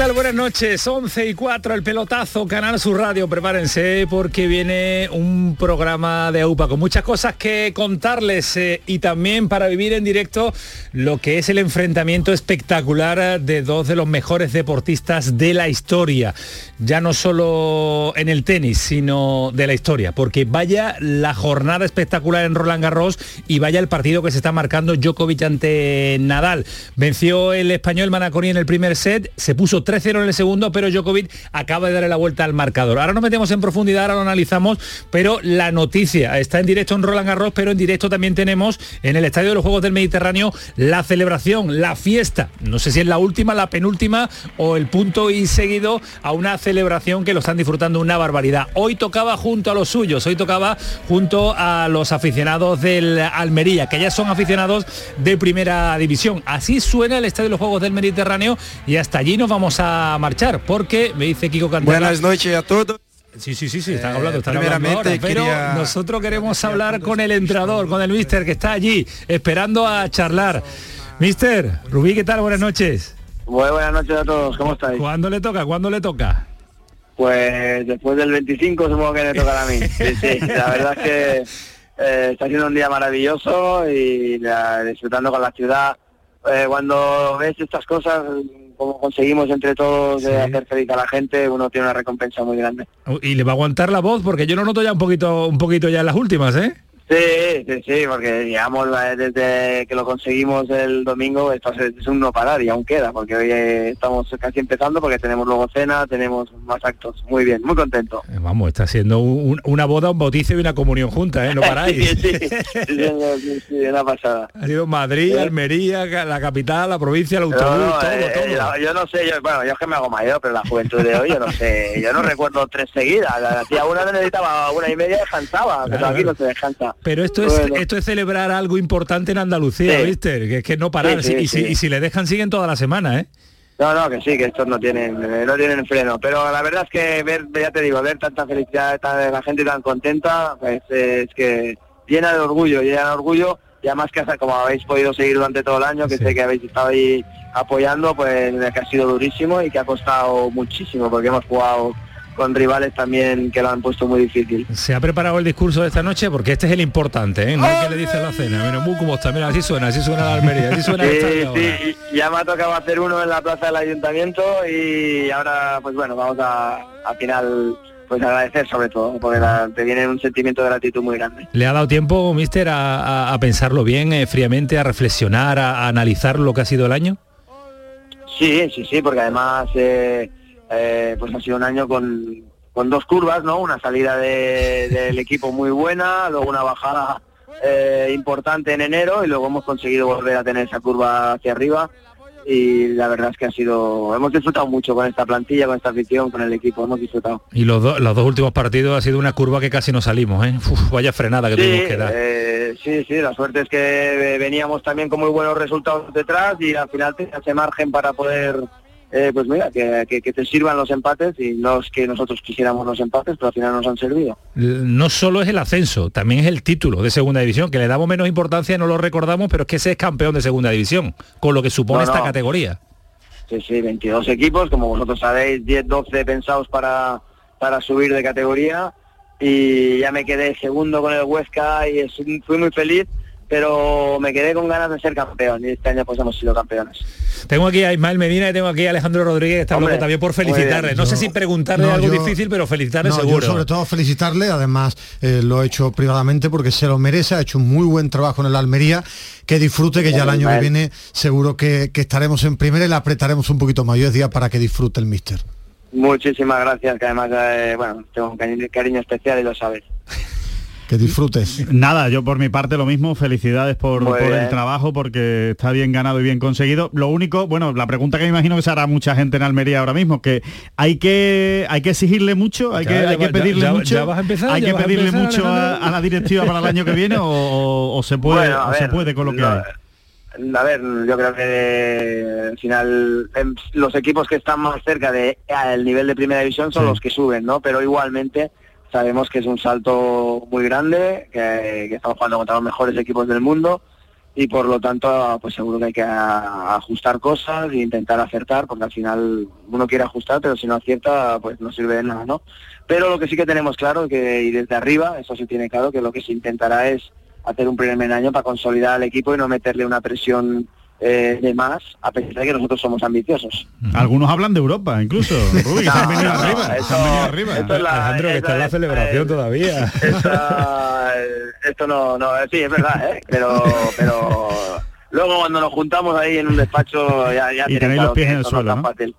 Buenas noches. 11 y 4, el pelotazo, Canal Sur Radio. Prepárense porque viene un programa de AUPA con muchas cosas que contarles eh, y también para vivir en directo lo que es el enfrentamiento espectacular de dos de los mejores deportistas de la historia. Ya no solo en el tenis, sino de la historia. Porque vaya la jornada espectacular en Roland Garros y vaya el partido que se está marcando Djokovic ante Nadal. Venció el español Manacori en el primer set, se puso 3-0 en el segundo, pero Djokovic acaba de darle la vuelta al marcador. Ahora nos metemos en profundidad, ahora lo analizamos, pero la noticia está en directo en Roland Garros, pero en directo también tenemos en el Estadio de los Juegos del Mediterráneo la celebración, la fiesta. No sé si es la última, la penúltima o el punto y seguido a una celebración que lo están disfrutando una barbaridad. Hoy tocaba junto a los suyos, hoy tocaba junto a los aficionados del Almería, que ya son aficionados de primera división. Así suena el Estadio de los Juegos del Mediterráneo y hasta allí nos vamos a marchar porque me dice Kiko Cantera. Buenas noches a todos. Sí, sí, sí, sí, están hablando, están hablando pero nosotros queremos hablar con el entrenador, con el mister que está allí esperando a charlar. Mister, Rubí, ¿qué tal? Buenas noches. Muy buenas noches a todos, ¿cómo estáis? ¿Cuándo le toca? ¿Cuándo le toca? Pues después del 25 supongo que le toca a mí. Sí, sí, la verdad es que eh, está siendo un día maravilloso y disfrutando con la ciudad. Eh, cuando ves estas cosas como conseguimos entre todos hacer feliz a la gente, uno tiene una recompensa muy grande. Y le va a aguantar la voz porque yo lo noto ya un poquito, un poquito ya en las últimas, ¿eh? Sí, sí, sí, porque digamos desde que lo conseguimos el domingo esto es un no parar y aún queda, porque hoy eh, estamos casi empezando porque tenemos luego cena, tenemos más actos. Muy bien, muy contento. Eh, vamos, está siendo una boda, un bautizo y una comunión junta, ¿eh? No paráis. sí, sí, sí, una pasada. Ha sido Madrid, Almería, la capital, la provincia, el autobús, todo, eh, todo. Yo, no sé, yo, bueno, yo es que me hago mayor, pero la juventud de hoy yo no sé, yo no recuerdo tres seguidas. Hacía una necesitaba una y media descansaba, pero aquí no se descansa. Pero esto es, esto es celebrar algo importante en Andalucía, ¿viste? Que es que no parar. y, si, le dejan, siguen toda la semana, ¿eh? No, no, que sí, que estos no tienen, no tienen freno. Pero la verdad es que ver, ya te digo, ver tanta felicidad, de la gente tan contenta, pues es que llena de orgullo, llena de orgullo. Y además que como habéis podido seguir durante todo el año, que sé que habéis estado ahí apoyando, pues que ha sido durísimo y que ha costado muchísimo, porque hemos jugado con rivales también que lo han puesto muy difícil. Se ha preparado el discurso de esta noche porque este es el importante, ¿eh? No es que le dice la cena. Mira, muy como está, mira, así suena, así suena la Almería, así suena sí, sí, ya me ha tocado hacer uno en la plaza del ayuntamiento y ahora, pues bueno, vamos a, al final pues agradecer sobre todo, porque te viene un sentimiento de gratitud muy grande. ¿Le ha dado tiempo, mister, a, pensarlo bien, eh, fríamente, a reflexionar, a, analizar lo que ha sido el año? Sí, sí, sí, porque además eh, eh, pues ha sido un año con, dos curvas, ¿no? Una salida del equipo muy buena, luego una bajada eh, importante en enero y luego hemos conseguido volver a tener esa curva hacia arriba y la verdad es que ha sido hemos disfrutado mucho con esta plantilla con esta afición con el equipo hemos disfrutado y los, los dos últimos partidos ha sido una curva que casi no salimos ¿eh? vaya frenada que tuvimos que dar eh, sí sí la suerte es que veníamos también con muy buenos resultados detrás y al final tenía ese margen para poder eh, pues mira, que, te sirvan los empates y no es que nosotros quisiéramos los empates, pero al final nos han servido. No solo es el ascenso, también es el título de segunda división, que le damos menos importancia, no lo recordamos, pero es que ese es campeón de segunda división, con lo que supone esta categoría. Sí, sí, 22 equipos, como vosotros sabéis, 10, 12 pensados para, para subir de categoría y ya me quedé segundo con el Huesca y fui muy feliz pero me quedé con ganas de ser campeón y este año pues hemos sido campeones. Tengo aquí a Ismael Medina y tengo aquí a Alejandro Rodríguez, que está también por felicitarle. No sé si preguntarle algo difícil, pero felicitarle seguro. sobre todo felicitarle, además eh, lo he hecho privadamente porque se lo merece, ha hecho un muy buen trabajo en el Almería, que disfrute, que ya el año que viene seguro que, estaremos en primera y le apretaremos un poquito más. Hoy es día para que disfrute el míster. Muchísimas gracias, que además, eh, bueno, tengo un cariño especial y lo sabes. que disfrutes. Nada, yo por mi parte lo mismo, felicidades por, el trabajo, porque está bien ganado y bien conseguido. Lo único, bueno, la pregunta que me imagino que se hará mucha gente en Almería ahora mismo, que hay que hay que exigirle mucho, hay Ya, que, ya hay que pedirle ya- mucho, ya vas a empezar, hay que pedirle empezar, mucho a, la directiva para el año que viene o, o- o se puede Bueno, se ver, puede con lo que lo- hay. A ver, yo creo que al final em, los equipos que están más cerca de el nivel de primera división son Sí. los que suben, ¿no? Pero igualmente sabemos que es un salto muy grande, que, estamos jugando contra los mejores equipos del mundo y por lo tanto pues seguro que hay que ajustar cosas e intentar acertar porque al final uno quiere ajustar pero si no acierta pues no sirve de nada, ¿no? Pero lo que sí que tenemos claro que y desde arriba, eso sí tiene claro que lo que se intentará es hacer un primer año para consolidar al equipo y no meterle una presión eh, de más, a pesar de que nosotros somos ambiciosos. Algunos hablan de Europa, incluso. Uy, han venido No, no, arriba, eso- se han venido arriba. esto es la- Alejandro, que está en la esa- celebración eh, todavía. Esta- esto no, no, sí, es verdad, ¿eh? pero, pero luego cuando nos juntamos ahí en un despacho ya, ya Y tenéis los pies en el no suelo, ¿no? fácil.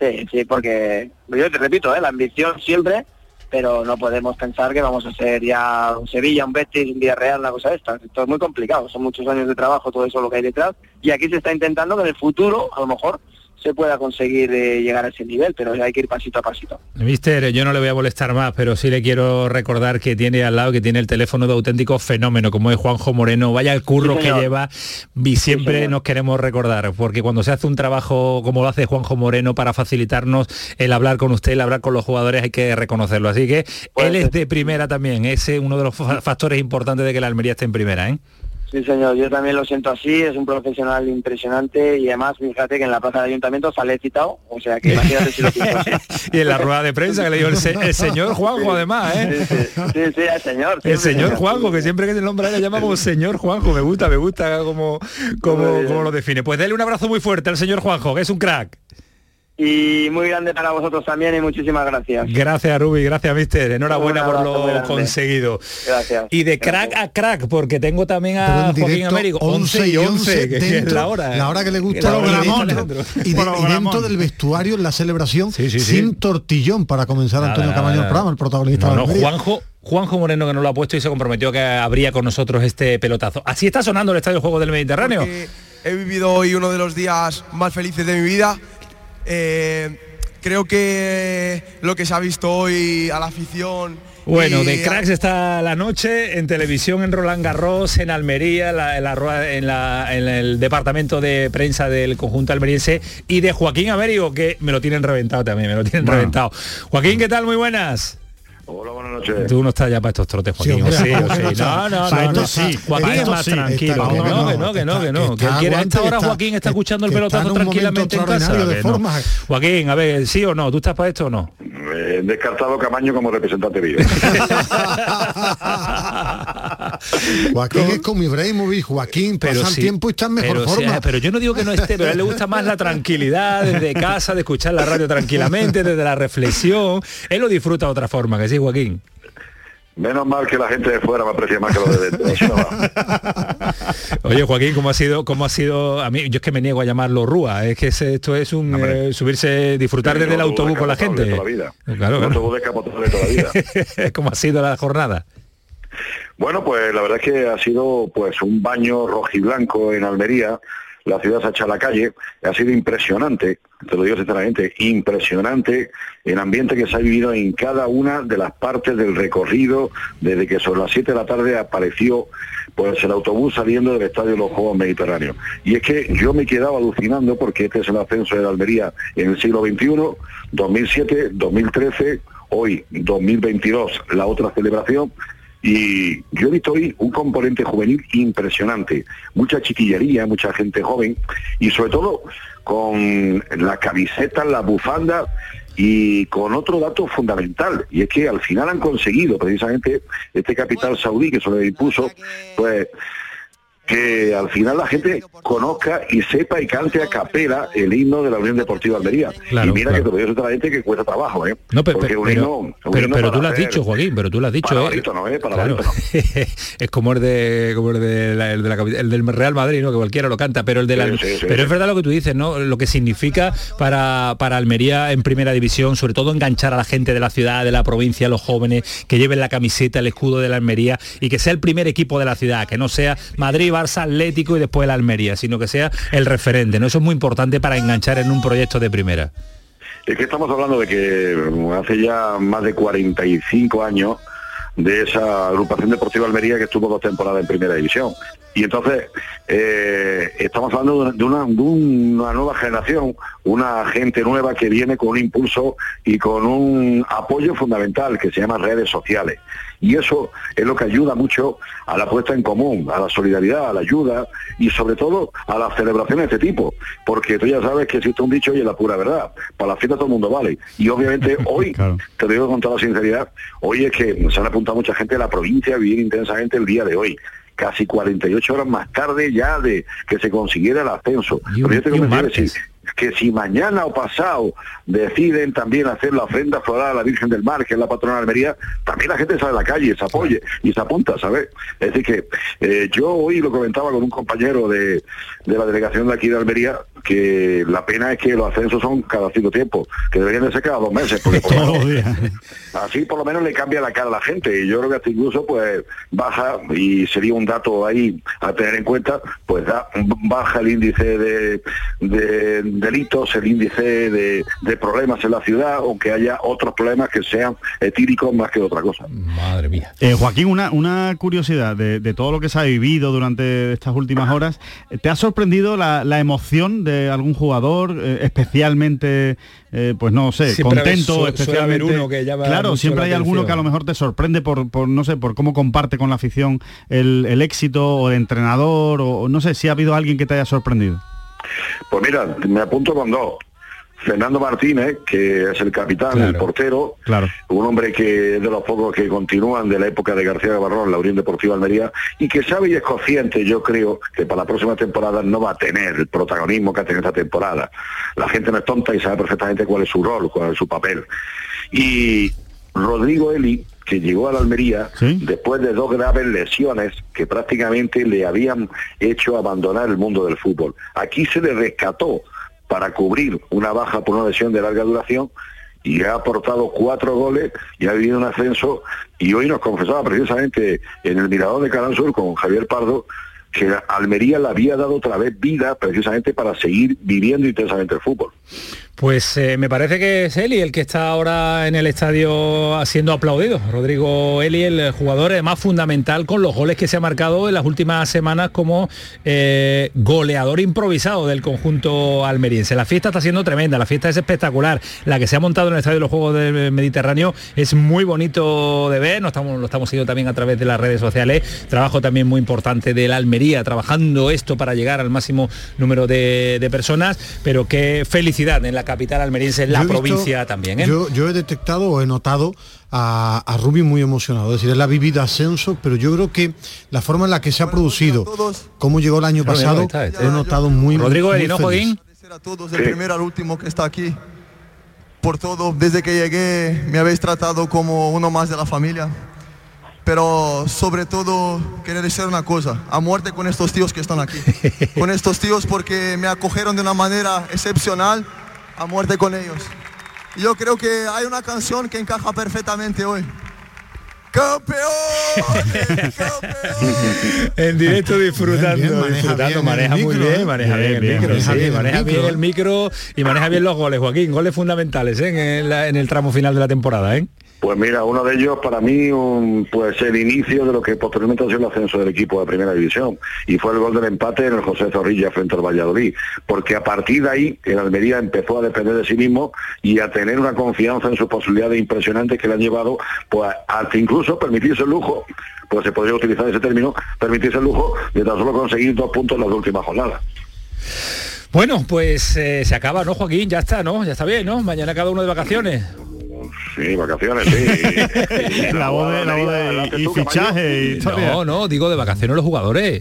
Sí, sí, porque yo te repito, ¿eh? la ambición siempre, pero no podemos pensar que vamos a ser ya un Sevilla, un Betis, un Villarreal, una cosa de esta. Esto es muy complicado, son muchos años de trabajo, todo eso lo que hay detrás, y aquí se está intentando que en el futuro, a lo mejor, se pueda conseguir eh, llegar a ese nivel, pero hay que ir pasito a pasito. Mister, yo no le voy a molestar más, pero sí le quiero recordar que tiene al lado, que tiene el teléfono de auténtico fenómeno, como es Juanjo Moreno. Vaya el curro Sí, que lleva y siempre nos queremos recordar, porque cuando se hace un trabajo como lo hace Juanjo Moreno para facilitarnos el hablar con usted, el hablar con los jugadores, hay que reconocerlo. Así que Pues él es de primera también, es uno de los fa- factores importantes de que la Almería esté en primera, ¿eh? Sí, señor, yo también lo siento así, es un profesional impresionante y además fíjate que en la plaza de ayuntamiento sale citado, o sea que imagínate si lo así. y en la rueda de prensa que le dijo el, se- el señor Juanjo además, ¿eh? Sí, sí, sí, sí, el señor. El señor Juanjo, que siempre que se nombra le llamamos señor Juanjo, me gusta, me gusta como, como, como lo define. Pues dale un abrazo muy fuerte al señor Juanjo, que es un crack. Y muy grande para vosotros también y muchísimas gracias. Gracias Rubi, gracias Mister, enhorabuena por lo grande. conseguido. Gracias. Y de crack Gracias. a crack, porque tengo también a en Joaquín Américo, 11 y 11, que es la hora. la hora que le gusta y dentro, y, de- y dentro del vestuario en la celebración Sí, sí, sí. sin tortillón para comenzar Nada, Antonio nada, Camaño el programa, el protagonista No, no. Juanjo, Juanjo Moreno que nos lo ha puesto y se comprometió que habría con nosotros este pelotazo. Así está sonando el Estadio Juego del Mediterráneo. porque he vivido hoy uno de los días más felices de mi vida. Eh, creo que lo que se ha visto hoy a la afición. Bueno, de cracks está la noche en televisión en Roland Garros, en Almería, la- en, la en la- en el departamento de prensa del conjunto almeriense y de Joaquín Américo, que me lo tienen reventado también, me lo tienen Bueno. reventado. Joaquín, ¿qué tal? Muy buenas. Hola, buenas noches. Tú no estás ya para estos trotes, Joaquín. Sí, hombre, ¿o sí, ¿cómo o que sí? no? No, no, Para no, sí, Joaquín es más tranquilo. que no, que no, que no, que no. está- Que quiere a esta hora Joaquín está que- escuchando el pelotazo tranquilamente en casa. Joaquín, a ver, ¿sí o no? ¿Tú estás para esto o no? Eh, descartado Camaño como representante mío. Joaquín es como Ibrahimovic, Joaquín, pasa el sí, tiempo y está en mejor pero, forma. pero yo no digo que no esté, pero a él le gusta más la tranquilidad desde casa, de escuchar la radio tranquilamente, desde la reflexión. Él lo disfruta de otra forma, que sí, Joaquín. Menos mal que la gente de fuera me aprecia más que los de dentro. Oye, Joaquín, ¿cómo ha sido, cómo ha sido? A mí, yo es que me niego a llamarlo rúa, es que ese- esto es un eh, subirse, disfrutar desde el autobús con la gente. Toda la vida. Claro, claro. autobús descapotable toda la vida. ¿Cómo ha sido la jornada? Bueno, pues la verdad es que ha sido pues un baño rojiblanco en Almería. La ciudad se ha a la calle. Ha sido impresionante, te lo digo sinceramente, impresionante el ambiente que se ha vivido en cada una de las partes del recorrido, desde que sobre las 7 de la tarde apareció pues el autobús saliendo del Estadio de los Juegos Mediterráneos. Y es que yo me quedaba alucinando porque este es el ascenso de la Almería en el siglo XXI, 2007, 2013, hoy 2022, la otra celebración. Y yo he visto hoy un componente juvenil impresionante, mucha chiquillería, mucha gente joven y sobre todo con las camisetas, las bufandas y con otro dato fundamental, y es que al final han conseguido precisamente este capital saudí que se le impuso, pues que al final la gente conozca y sepa y cante a capela el himno de la Unión Deportiva Almería. Claro, y mira claro. que te lo digo gente que cuesta trabajo, ¿eh? No, pero, Porque un pero, himno- un pero- himno pero para tú lo has dicho, Joaquín, pero tú lo has dicho. Para ¿eh? ¿eh? Para Claro. barítono. es como el de como el de la- el de la capi- el del Real Madrid, ¿no? Que cualquiera lo canta, pero el de la, Sí, sí, sí, pero es verdad lo que tú dices, ¿no? Lo que significa para, para Almería en primera división, sobre todo enganchar a la gente de la ciudad, de la provincia, los jóvenes, que lleven la camiseta, el escudo de la Almería y que sea el primer equipo de la ciudad, que no sea Madrid, Barça, Atlético y después el Almería, sino que sea el referente, ¿no? Eso es muy importante para enganchar en un proyecto de primera. Es que estamos hablando de que mm, hace ya más de 45 años de esa agrupación deportiva Almería que estuvo dos temporadas en primera división. Y entonces eh, estamos hablando de una, de una nueva generación, una gente nueva que viene con un impulso y con un apoyo fundamental que se llama redes sociales. Y eso es lo que ayuda mucho a la puesta en común, a la solidaridad, a la ayuda y sobre todo a las celebraciones de este tipo. Porque tú ya sabes que existe un dicho y es la pura verdad. Para la fiesta todo el mundo vale. Y obviamente hoy, Claro. te lo digo con toda sinceridad, hoy es que se han apuntado mucha gente de la provincia a vivir intensamente el día de hoy. Casi 48 horas más tarde ya de que se consiguiera el ascenso. Y un- Pero yo te y un convencí de martes. decir que si mañana o pasado deciden también hacer la ofrenda floral a la Virgen del Mar, que es la patrona de Almería, también la gente sale a la calle, se apoye y se apunta, ¿sabes? Es decir que eh, yo hoy lo comentaba con un compañero de, de la delegación de aquí de Almería, que la pena es que los ascensos son cada cierto tiempo, que deberían de ser cada dos meses, porque por menos-. Así por lo menos le cambia la cara a la gente y yo creo que hasta incluso pues baja y sería un dato ahí a tener en cuenta, pues da, baja el índice de, de delitos, el índice de, de problemas en la ciudad, aunque haya otros problemas que sean etíricos más que otra cosa. Madre mía. Eh, Joaquín, una, una curiosidad de, de todo lo que se ha vivido durante estas últimas horas. ¿Te ha sorprendido la, la emoción de algún jugador, eh, especialmente, eh, pues no sé, Siempre contento, su- especialmente? uno que llama claro, siempre hay alguno que a lo mejor te sorprende por, por, no sé, por cómo comparte con la afición el, el éxito o de entrenador, o, o no sé si ha habido alguien que te haya sorprendido. Pues mira, me apunto con dos. Fernando Martínez, que es el capitán, Claro. el portero, Claro. un hombre que es de los pocos que continúan de la época de García Barrón, la Unión Deportiva Almería, y que sabe y es consciente, yo creo, que para la próxima temporada no va a tener el protagonismo que ha tenido esta temporada. La gente no es tonta y sabe perfectamente cuál es su rol, cuál es su papel. Y Rodrigo Eli, que llegó a la Almería Sí. después de dos graves lesiones que prácticamente le habían hecho abandonar el mundo del fútbol. Aquí se le rescató para cubrir una baja por una lesión de larga duración y ha aportado cuatro goles y ha vivido un ascenso y hoy nos confesaba precisamente en el Mirador de Canal Sur con Javier Pardo que Almería le había dado otra vez vida precisamente para seguir viviendo intensamente el fútbol. Pues eh, me parece que es Eli el que está ahora en el estadio siendo aplaudido. Rodrigo Eli, el jugador más fundamental con los goles que se ha marcado en las últimas semanas como eh, goleador improvisado del conjunto almeriense. La fiesta está siendo tremenda, la fiesta es espectacular. La que se ha montado en el estadio de los Juegos del Mediterráneo es muy bonito de ver, nos estamos, lo estamos siguiendo también a través de las redes sociales. Trabajo también muy importante de la Almería, trabajando esto para llegar al máximo número de, de personas, pero qué felicidad en la capital almeriense, en la visto- provincia también. ¿eh? Yo, yo he detectado o he notado a, a Rubí muy emocionado. Es decir, él ha vivido ascenso, pero yo creo que la forma en la que se ha producido, cómo llegó el año pasado, he notado muy Rodrigo muy Eli, ¿no, feliz. Joaquín? Agradecer a todos, del primero al último que está aquí. Por todo, desde que llegué me habéis tratado como uno más de la familia. Pero sobre todo quería decir una cosa, a muerte con estos tíos que están aquí. Con estos tíos porque me acogieron de una manera excepcional, a muerte con ellos. Yo creo que hay una canción que encaja perfectamente hoy. ¡Campeón! En directo disfrutando, Bien, bien, maneja disfrutando, bien maneja el muy micro, bien, ¿eh? maneja bien, Bien, el micro, maneja sí, bien el maneja micro, bien ¿eh? el micro y maneja bien los goles, Joaquín, goles fundamentales ¿eh? en, la- en el tramo final de la temporada, ¿eh? Pues mira, uno de ellos para mí un, pues el inicio de lo que posteriormente ha sido el ascenso del equipo de primera división y fue el gol del empate en el José Zorrilla frente al Valladolid, porque a partir de ahí el Almería empezó a depender de sí mismo y a tener una confianza en sus posibilidades impresionantes que le han llevado pues hasta incluso permitirse el lujo, pues se podría utilizar ese término, permitirse el lujo de tan solo conseguir dos puntos en las últimas jornadas. Bueno, pues eh, se acaba, ¿no, Joaquín? Ya está, ¿no? Ya está bien, ¿no? Mañana cada uno de vacaciones. Sí, vacaciones, sí. La voz de- la voz de- Adelante y tú, fichaje y historia. No, no, digo de vacaciones los jugadores.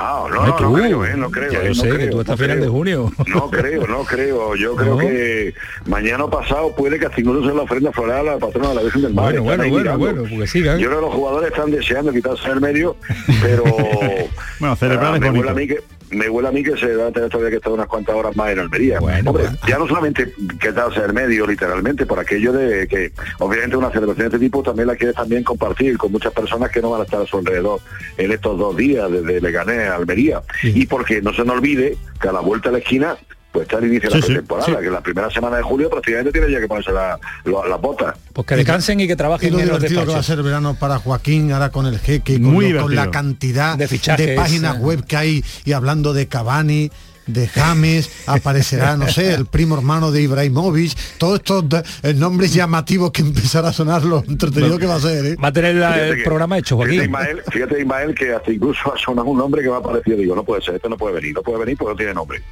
Ah, no, no, no creo, ¿eh? no creo. Ya eh, yo no sé, que creo, tú estás no final de creo. junio. No creo, no creo. Yo creo ¿No? que mañana o pasado puede que hasta incluso sea la ofrenda floral a la patrona de la Virgen del Mar. Bueno, bueno, bueno, bueno, porque sigan. Yo creo que los jugadores están deseando quitarse el medio, pero Bueno, celebrar ah, es bonito. a mí que me huele a mí que se va a tener todavía que estar unas cuantas horas más en Almería. Bueno, Hombre, bueno. ya no solamente quitarse el medio, literalmente, por aquello de que obviamente una celebración de este tipo también la quieres también compartir con muchas personas que no van a estar a su alrededor en estos dos días desde Leganés a Almería. Y porque no se nos olvide que a la vuelta a la esquina pues está el inicio de Sí, la sí, pretemporada, que la primera semana de julio prácticamente tiene ya que ponerse la- la- las botas. Pues que descansen y que Y trabajen lo en los divertido que va a ser el verano para Joaquín, ahora con el jeque, y con, Muy lo- con la cantidad De de, páginas eh. web que hay y hablando de Cavani, de James, aparecerá, no sé, el primo hermano de Ibrahimovic, todos estos eh, nombres llamativos que empezará a sonar lo entretenido que va a ser, ¿eh? Va a tener la- Fíjate el que- programa hecho, Fíjate Joaquín. Ismael, fíjate Ismael que hasta incluso ha sonado un nombre que me ha parecido, digo, no puede ser, este no puede venir, no puede venir porque no tiene nombre.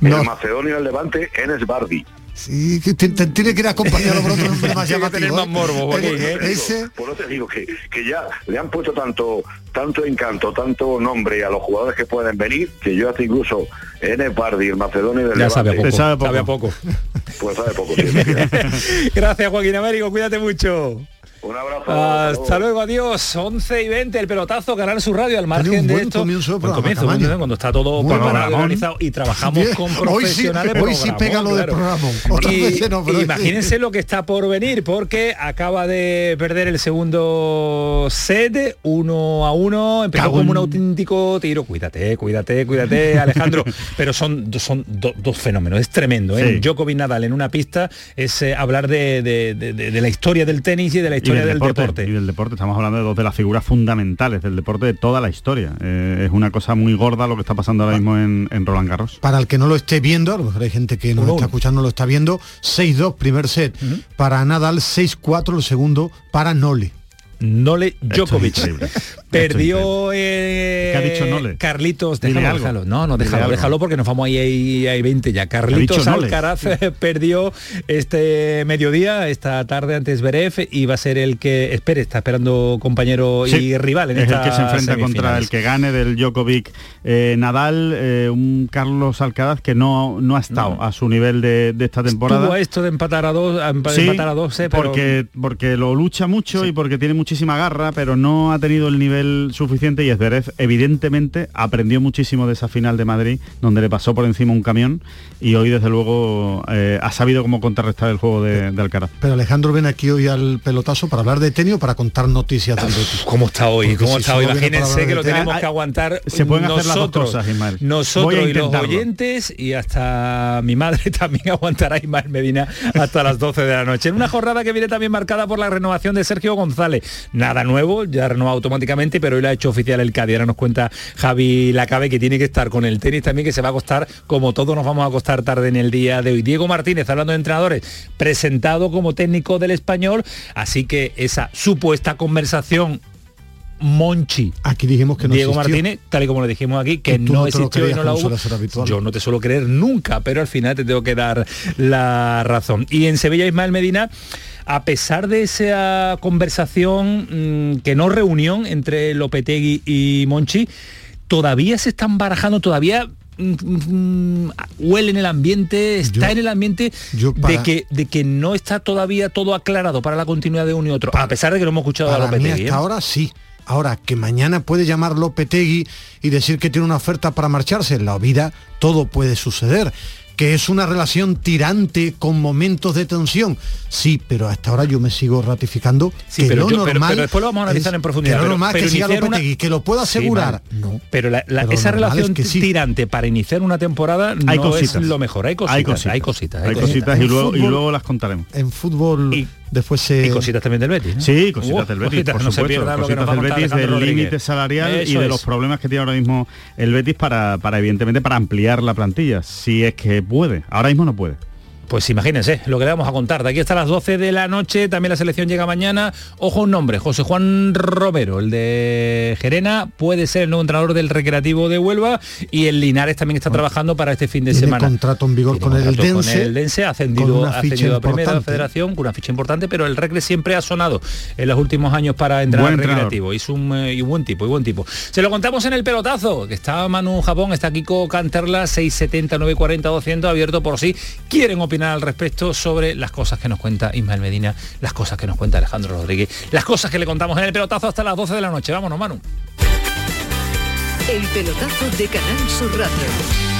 No. El Macedonio del Levante, Enes Bardi. Sí, que te- te- tiene que ir acompañado por otro nombre más Tiene que llamativo. tener más ¿eh? morbo, Joaquín, Eh, ¿eh? Ese, Por eso te digo que, que ya le han puesto tanto tanto encanto, tanto nombre a los jugadores que pueden venir, que yo hasta incluso Enes Bardi, el Macedonio del Ya Levante, sabe a poco. Sabe poco. Sabe a poco. pues sabe poco. Gracias, Joaquín Américo. Cuídate mucho. Un abrazo. Hasta luego, adiós. 11 y 20, el pelotazo, Canal su radio al margen un de esto. comienzo de Buen comienzo, cuando está todo preparado organizado y trabajamos con Hoy sí- profesionales. hoy sí pega lo de claro. Y- no, sí. imagínense lo que está por venir, porque acaba de perder el segundo set, uno a uno, empezó como un auténtico tiro. Cuídate, cuídate, cuídate, Alejandro. Pero son, son do- dos fenómenos, es tremendo. ¿eh? Sí. Djokovic Nadal en una pista es eh, hablar de, de- de- de- de la historia del tenis y de la historia y del deporte, deporte. Y del deporte, estamos hablando de dos de las figuras fundamentales del deporte de toda la historia. Eh, es una cosa muy gorda lo que está pasando ahora mismo en, en Roland Garros. para el que no lo esté viendo, a lo mejor hay gente que nos Uno, está escuchando, no lo está viendo, 6-2 primer set para Nadal, 6-4 el segundo para Nole. Nole Djokovic. Perdió eh, ¿Qué ha dicho Nole? Carlitos, Dile déjalo, déjalo. No, no, déjalo, déjalo porque nos vamos ahí, ahí, ahí 20 ya. Carlitos Nole. Alcaraz eh, perdió este mediodía, esta tarde antes Beref y va a ser el que, espere, está esperando compañero y rival en es el estas que se enfrenta contra el que gane del Djokovic eh, Nadal, eh, un Carlos Alcaraz que no, no ha estado No. a su nivel de, de esta temporada. Esto de empatar a dos, a empa- Sí, empatar a dos, eh, pero porque, porque lo lucha mucho y porque tiene muchísima garra, pero no ha tenido el nivel suficiente y Zverev evidentemente aprendió muchísimo de esa final de Madrid, donde le pasó por encima un camión y hoy desde luego eh, ha sabido cómo contrarrestar el juego de, de Alcaraz. Pero Alejandro viene aquí hoy al pelotazo para hablar de tenis o para contar noticias del Betis. ¿Cómo está hoy? Porque ¿Cómo si está hoy? Imagínense que lo tenis. tenemos que aguantar Se pueden hacer las dos nosotros, cosas, Ismael. Nosotros y los oyentes y hasta mi madre también aguantará Ismael Medina hasta las 12 de la noche. En una jornada que viene también marcada por la renovación de Sergio González. Nada nuevo, ya renovado automáticamente, pero hoy lo ha hecho oficial el Cádiz. Ahora nos cuenta Javi Lacabe que tiene que estar con el tenis también, que se va a acostar como todos nos vamos a acostar tarde en el día de hoy. Diego Martínez, hablando de entrenadores, presentado como técnico del español, así que esa supuesta conversación Monchi Aquí dijimos que no Diego existió. Martínez, tal y como le dijimos aquí, que no no lo existió y no la hubo. Yo no te suelo creer nunca, pero al final te tengo que dar la razón. Y en Sevilla Ismael Medina, a pesar de esa conversación, mm, que no reunión entre Lopetegui y Monchi, todavía se están barajando, todavía mm, mm, huele en el ambiente, está Yo- en el ambiente yo de, que, de que no está todavía todo aclarado para la continuidad de uno y otro, a pesar de que no hemos escuchado a Lopetegui. hasta ¿eh? ahora sí. Ahora, que mañana puede llamar Lopetegui y decir que tiene una oferta para marcharse, en la vida todo puede suceder. Que es una relación tirante con momentos de tensión. Sí, pero hasta ahora yo me sigo ratificando Sí, que pero lo yo- normal pero después lo vamos a analizar es- en profundidad, Que lo pero- normal pero que siga iniciar una- Lopetegui, que lo pueda Sí, asegurar. no. Pero la- la- Pero esa relación es que sí. tirante para iniciar una temporada Hay no cositas. es lo mejor. Hay cositas, hay cositas, hay cositas. hay cositas y luego, y fútbol- luego las contaremos. En fútbol Y- después se... Y cositas también del Betis. ¿no? Sí, cositas Uh, del Betis, cositas, por no supuesto, cositas del Betis, del límite salarial y de es. los problemas que tiene ahora mismo el Betis para, para evidentemente para ampliar la plantilla, si es que puede. Ahora mismo no puede. Pues imagínense lo que le vamos a contar. De aquí hasta las 12 de la noche, también la selección llega mañana. Ojo un nombre, José Juan Romero, el de Gerena, puede ser el nuevo entrenador del Recreativo de Huelva y el Linares también está trabajando para este fin de Tiene semana. contrato en vigor con el, Dense, con el Dense, ha ascendido, ha ascendido a primera federación con una ficha importante, pero el Recre siempre ha sonado en los últimos años para entrar al. Recreativo. Y es un eh, y buen tipo, y buen tipo. Se lo contamos en el pelotazo, que está Manu Japón, está Kiko Canterla, 670 940 200, abierto por si quieren opinar al respecto sobre las cosas que nos cuenta Ismael Medina, las cosas que nos cuenta Alejandro Rodríguez, las cosas que le contamos en el pelotazo hasta las 12 de la noche. Vámonos, Manu. El pelotazo de Canal Sur Radio.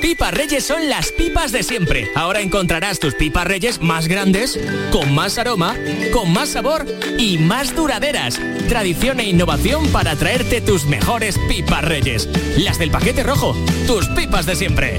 Pipas Reyes son las pipas de siempre. Ahora encontrarás tus pipas Reyes más grandes, con más aroma, con más sabor y más duraderas. Tradición e innovación para traerte tus mejores pipas Reyes. Las del paquete rojo, tus pipas de siempre.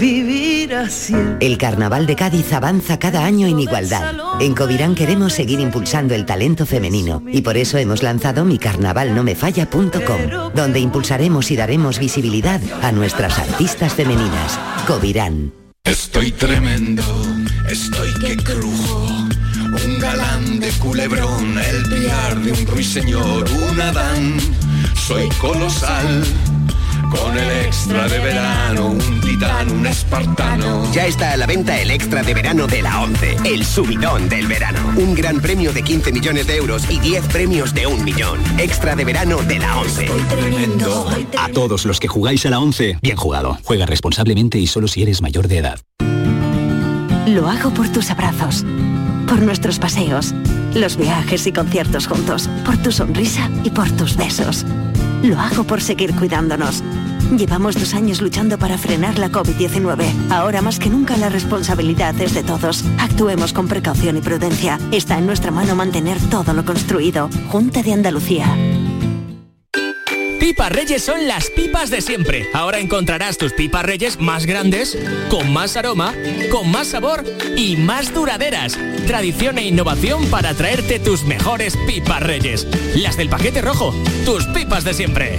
vivir así. El Carnaval de Cádiz avanza cada año en igualdad. En Covirán queremos seguir impulsando el talento femenino y por eso hemos lanzado micarnavalnomefalla.com, donde impulsaremos y daremos visibilidad a nuestras artistas femeninas. Covirán. Estoy tremendo, estoy que crujo. Un galán de culebrón, el piar de un ruiseñor, un Adán. Soy colosal, con el extra de verano, un titán, un espartano. Ya está a la venta el extra de verano de la 11, el subidón del verano. Un gran premio de 15 millones de euros y 10 premios de un millón. Extra de verano de la 11. A todos los que jugáis a la 11, bien jugado. Juega responsablemente y solo si eres mayor de edad. Lo hago por tus abrazos, por nuestros paseos, los viajes y conciertos juntos, por tu sonrisa y por tus besos. Lo hago por seguir cuidándonos. Llevamos dos años luchando para frenar la COVID-19. Ahora más que nunca la responsabilidad es de todos. Actuemos con precaución y prudencia. Está en nuestra mano mantener todo lo construido. Junta de Andalucía. Pipas Reyes son las pipas de siempre. Ahora encontrarás tus pipas Reyes más grandes, con más aroma, con más sabor y más duraderas. Tradición e innovación para traerte tus mejores pipas Reyes. Las del paquete rojo, tus pipas de siempre.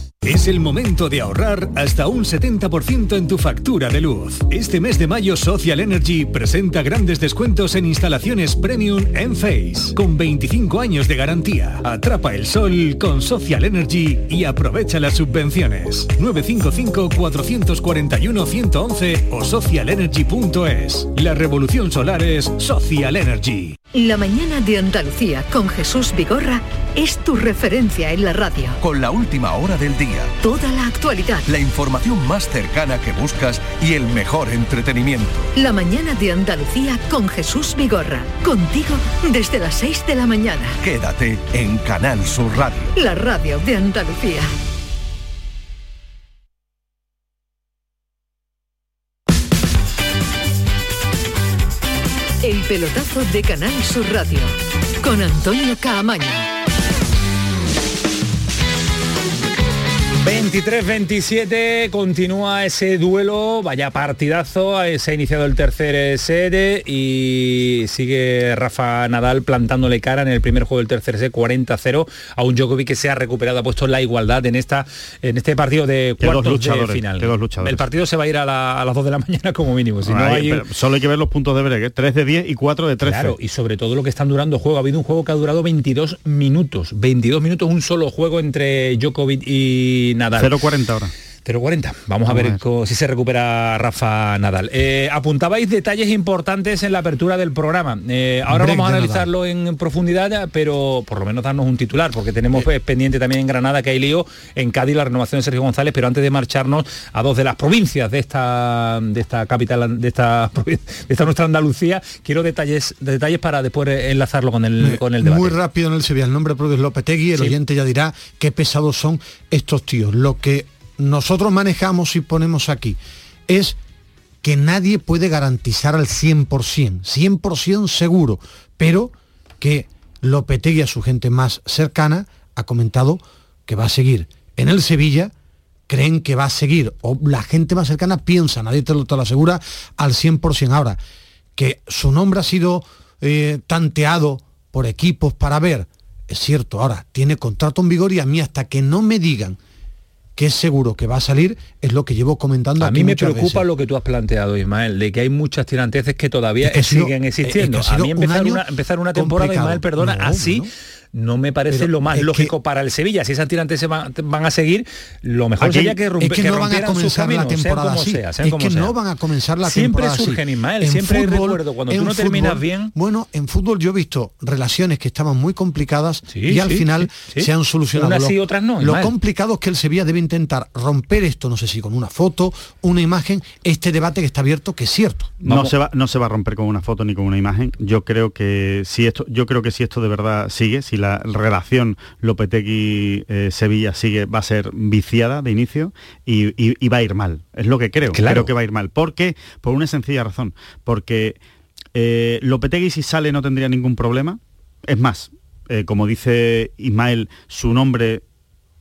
Es el momento de ahorrar hasta un 70% en tu factura de luz. Este mes de mayo Social Energy presenta grandes descuentos en instalaciones premium en Face, con 25 años de garantía. Atrapa el sol con Social Energy y aprovecha las subvenciones. 955-441-111 o socialenergy.es. La revolución solar es Social Energy. La mañana de Andalucía con Jesús Vigorra es tu referencia en la radio. Con la última hora del día. Toda la actualidad. La información más cercana que buscas y el mejor entretenimiento. La mañana de Andalucía con Jesús Vigorra. Contigo desde las 6 de la mañana. Quédate en Canal Sur Radio. La radio de Andalucía. El pelotazo de Canal Sur Radio con Antonio Caamaño. 23-27 continúa ese duelo, vaya partidazo, eh, se ha iniciado el tercer set y sigue Rafa Nadal plantándole cara en el primer juego del tercer set 40-0 a un Djokovic que se ha recuperado, ha puesto la igualdad en esta en este partido de dos cuartos de luchadores, final. qué dos luchadores. El partido se va a ir a, la- a las 2 de la mañana como mínimo, si no Ahí, hay pero solo hay que ver los puntos de break, ¿eh? 3 de 10 y 4 de 13. Claro, y sobre todo lo que están durando juego. Ha habido un juego que ha durado 22 minutos. 22 minutos, un solo juego entre Djokovic y Nadal. 0.40 ahora. 0,40. Vamos a, ver, si se recupera Rafa Nadal. Eh, apuntabais detalles importantes en la apertura del programa. Eh, ahora Break vamos a analizarlo en profundidad, pero por lo menos darnos un titular, porque tenemos pues, pendiente también en Granada que hay lío, en Cádiz la renovación de Sergio González, pero antes de marcharnos a dos de las provincias de esta, de esta capital, de esta, de esta nuestra Andalucía, quiero detalles, detalles para después enlazarlo con el, con el debate. Muy rápido en el Sevilla, el nombre propio es Lopetegui, el Sí. oyente ya dirá qué pesados son estos tíos. Lo que nosotros manejamos y ponemos aquí es que nadie puede garantizar al 100%, 100% seguro, pero que Lopetegui a su gente más cercana ha comentado que va a seguir en el Sevilla, creen que va a seguir, o la gente más cercana piensa, nadie te lo, te lo asegura al 100%. Ahora, que su nombre ha sido eh, tanteado por equipos para ver, es cierto, ahora tiene contrato en vigor y a mí hasta que no me digan que es seguro que va a salir, es lo que llevo comentando A aquí mí me preocupa veces. lo que tú has planteado, Ismael, de que hay muchas tiranteces que todavía Es que ha sido- siguen es que existiendo. a mí empezar una, empezar una temporada, complicado. Ismael, perdona, No, así no me parece Pero lo más lógico para el Sevilla. Si esas tiranteses van, van a seguir, lo mejor Aquí- sería que, rompe- es que no van a comenzar la temporada como así. sea, Es que sea. no van a comenzar la siempre temporada así. surgen, Ismael, En siempre fútbol- recuerdo. Cuando tú en no terminas fútbol- bien, Bueno, en fútbol yo he visto relaciones que estaban muy complicadas Sí, y al sí, final sí, sí. se han solucionado. Unas Lo- sí, otras no, Lo complicado es que el Sevilla debe intentar romper esto, no sé si con una foto, una imagen, este debate que está abierto, que es cierto. No se, va, no se va a romper con una foto ni con una imagen. Yo creo que si esto, yo creo que si esto de verdad sigue, si la relación Lopetegui eh, Sevilla sigue, va a ser viciada de inicio y, y- y va a ir mal. Es lo que creo. Claro. Creo que va a ir mal. ¿Por qué? Por una sencilla razón. Porque eh, Lopetegui si sale no tendría ningún problema. Es más, eh, como dice Ismael, su nombre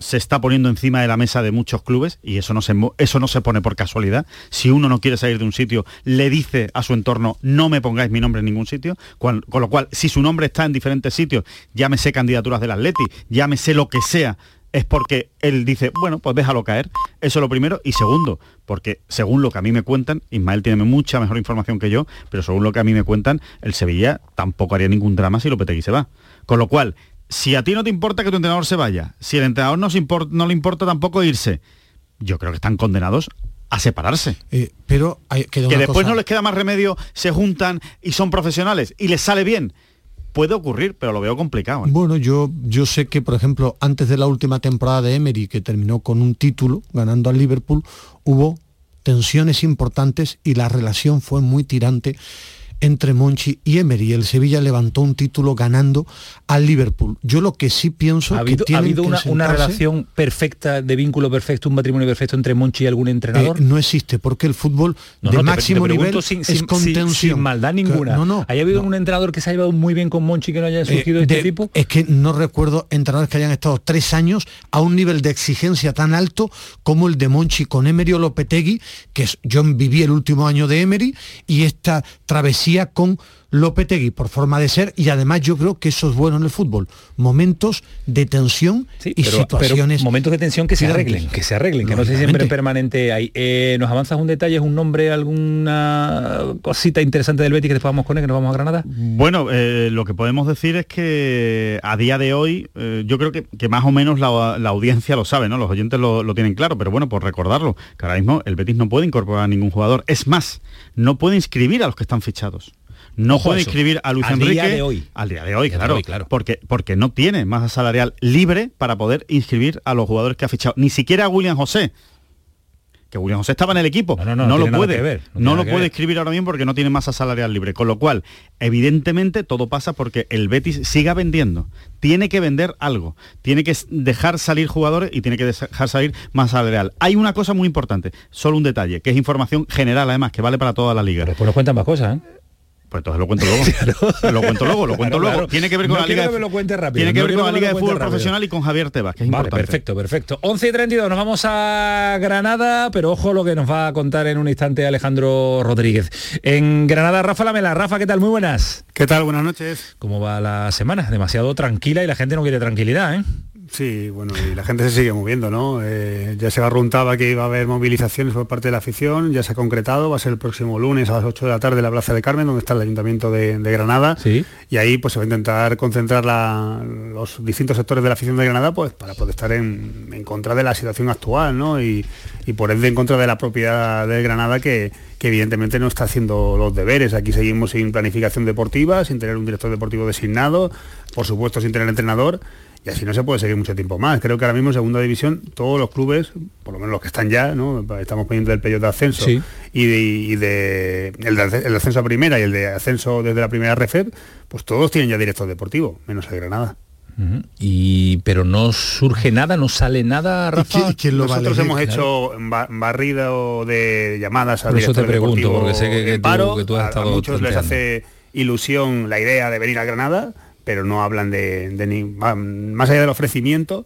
se está poniendo encima de la mesa de muchos clubes y eso no se eso no se pone por casualidad. Si uno no quiere salir de un sitio, le dice a su entorno no me pongáis mi nombre en ningún sitio, con lo cual si su nombre está en diferentes sitios, llámese candidaturas del Atleti, llámese lo que sea, es porque él dice, bueno, pues déjalo caer. Eso es lo primero. Y segundo, porque según lo que a mí me cuentan, Ismael tiene mucha mejor información que yo, pero según lo que a mí me cuentan, el Sevilla tampoco haría ningún drama si Lopetegui se va. Con lo cual, si a ti no te importa que tu entrenador se vaya, si el entrenador no, se no le importa tampoco irse, yo creo que están condenados a separarse. Eh, pero hay, que después cosa. no les queda más remedio, se juntan y son profesionales y les sale bien. Puede ocurrir, pero lo veo complicado. ¿eh? Bueno, yo, yo sé que, por ejemplo, antes de la última temporada de Emery, que terminó con un título, ganando al Liverpool, hubo tensiones importantes y la relación fue muy tirante entre Monchi y Emery. El Sevilla levantó un título ganando al Liverpool. Yo lo que sí pienso ¿Ha que habido, ha tienen habido que una, relación perfecta, de vínculo perfecto, un matrimonio perfecto entre Monchi y algún entrenador? Eh, no existe, porque el fútbol No, de no, máximo te nivel sin, es sin- contención. sin maldad Que- ninguna. No, no. ¿Haya habido un entrenador que se haya llevado muy bien con Monchi que no haya surgido Eh, este de- tipo? Es que no recuerdo entrenadores que hayan estado tres años a un nivel de exigencia tan alto como el de Monchi con Emery o Lopetegui, que es- yo viví el último año de Emery, y esta travesía con Lopetegui por forma de ser, y además yo creo que eso es bueno en el fútbol. Momentos de tensión y pero, situaciones. pero momentos de tensión que se arreglen, que se arreglen, que no sé si siempre permanente hay. Eh, ¿Nos avanzas un detalle, un nombre, alguna cosita interesante del Betis que después vamos con él, que nos vamos a Granada? Bueno, eh, lo que podemos decir es que a día de hoy, eh, yo creo que, que más o menos la, la audiencia lo sabe, ¿no? Los oyentes lo, lo tienen claro, pero bueno, por recordarlo, que ahora mismo el Betis no puede incorporar a ningún jugador. Es más, no puede inscribir a los que están fichados. No Ojo puede inscribir a Luis Al Enrique día de hoy. al día de hoy, Día de claro, hoy, claro. Porque, porque no tiene masa salarial libre para poder inscribir a los jugadores que ha fichado. Ni siquiera a William José, que William José estaba en el equipo. no, no lo puede. ver, no lo puede escribir ahora mismo porque no tiene masa salarial libre. Con lo cual, evidentemente, todo pasa porque el Betis siga vendiendo. Tiene que vender algo. Tiene que dejar salir jugadores y tiene que dejar salir masa salarial. Hay una cosa muy importante, solo un detalle, que es información general además, que vale para toda la liga. Después nos cuentan más cosas, ¿eh? Pues entonces lo cuento luego. Lo cuento luego, lo cuento Claro, luego. claro. Tiene que ver con No la liga. que me lo cuente rápido, Tiene que no ver con la liga de fútbol rápido. profesional y con Javier Tebas, que es Vale, importante. perfecto, perfecto. 11 y 32, nos vamos a Granada, pero ojo lo que nos va a contar en un instante Alejandro Rodríguez. En Granada, Rafa Lamela. Rafa, ¿qué tal? Muy buenas. ¿Qué tal? Buenas noches. ¿Cómo va la semana? Demasiado tranquila y la gente no quiere tranquilidad, ¿eh? Sí, bueno, y la gente se sigue moviendo, ¿no? Eh, ya se arruntaba que iba a haber movilizaciones por parte de la afición, ya se ha concretado, va a ser el próximo lunes a las 8 de la tarde en la Plaza de Carmen, donde está el Ayuntamiento de, Granada. Sí. Y ahí pues se va a intentar concentrar los distintos sectores de la afición de Granada pues para protestar en, en contra de la situación actual, ¿no? Y, y por ende en contra de la propiedad de Granada que, que evidentemente no está haciendo los deberes. Aquí seguimos sin planificación deportiva, sin tener un director deportivo designado, por supuesto sin tener entrenador y así no se puede seguir mucho tiempo más. Creo que ahora mismo en segunda división todos los clubes, por lo menos los que están ya, ¿no? estamos poniendo el periodo de ascenso y, de, el, de, ascenso a primera y el de ascenso desde la primera RFEP, pues todos tienen ya director deportivo, menos el Granada. Y pero no surge nada, no sale nada, Rafa. Nosotros hemos hecho barrido de llamadas a Por eso te pregunto, porque sé que, tú, has estado a muchos les hace ilusión la idea de venir a Granada pero no hablan de, ni, más allá del ofrecimiento,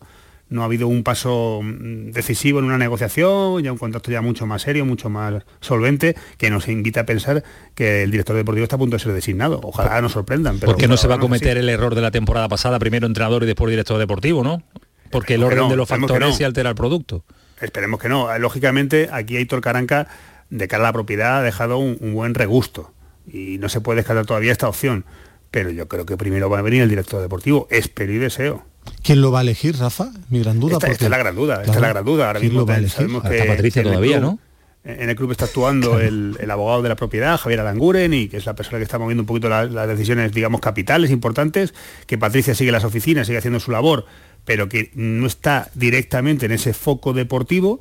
no ha habido un paso mm, decisivo en una negociación, ya un contacto ya mucho más serio, mucho más solvente, que nos invita a pensar que el director deportivo está a punto de ser designado. Ojalá nos sorprendan. Pero Porque no se va a cometer el error de la temporada pasada, primero entrenador y después director deportivo, ¿no? Porque el orden de los factores se altera el producto. Esperemos que no. Lógicamente, aquí Aitor Caranca, de cara a la propiedad, ha dejado un buen regusto y no se puede descartar todavía esta opción pero yo creo que primero va a venir el director deportivo, espero y deseo. ¿Quién lo va a elegir, Rafa? Mi gran duda. Esta, es la gran duda, esta es la gran duda. Ahora mismo sabemos que Patricia todavía, ¿no? En el club está actuando el, abogado de la propiedad, Javier Alanguren, y que es la persona que está moviendo un poquito las, decisiones, digamos, capitales importantes, que Patricia sigue las oficinas, sigue haciendo su labor, pero que no está directamente en ese foco deportivo.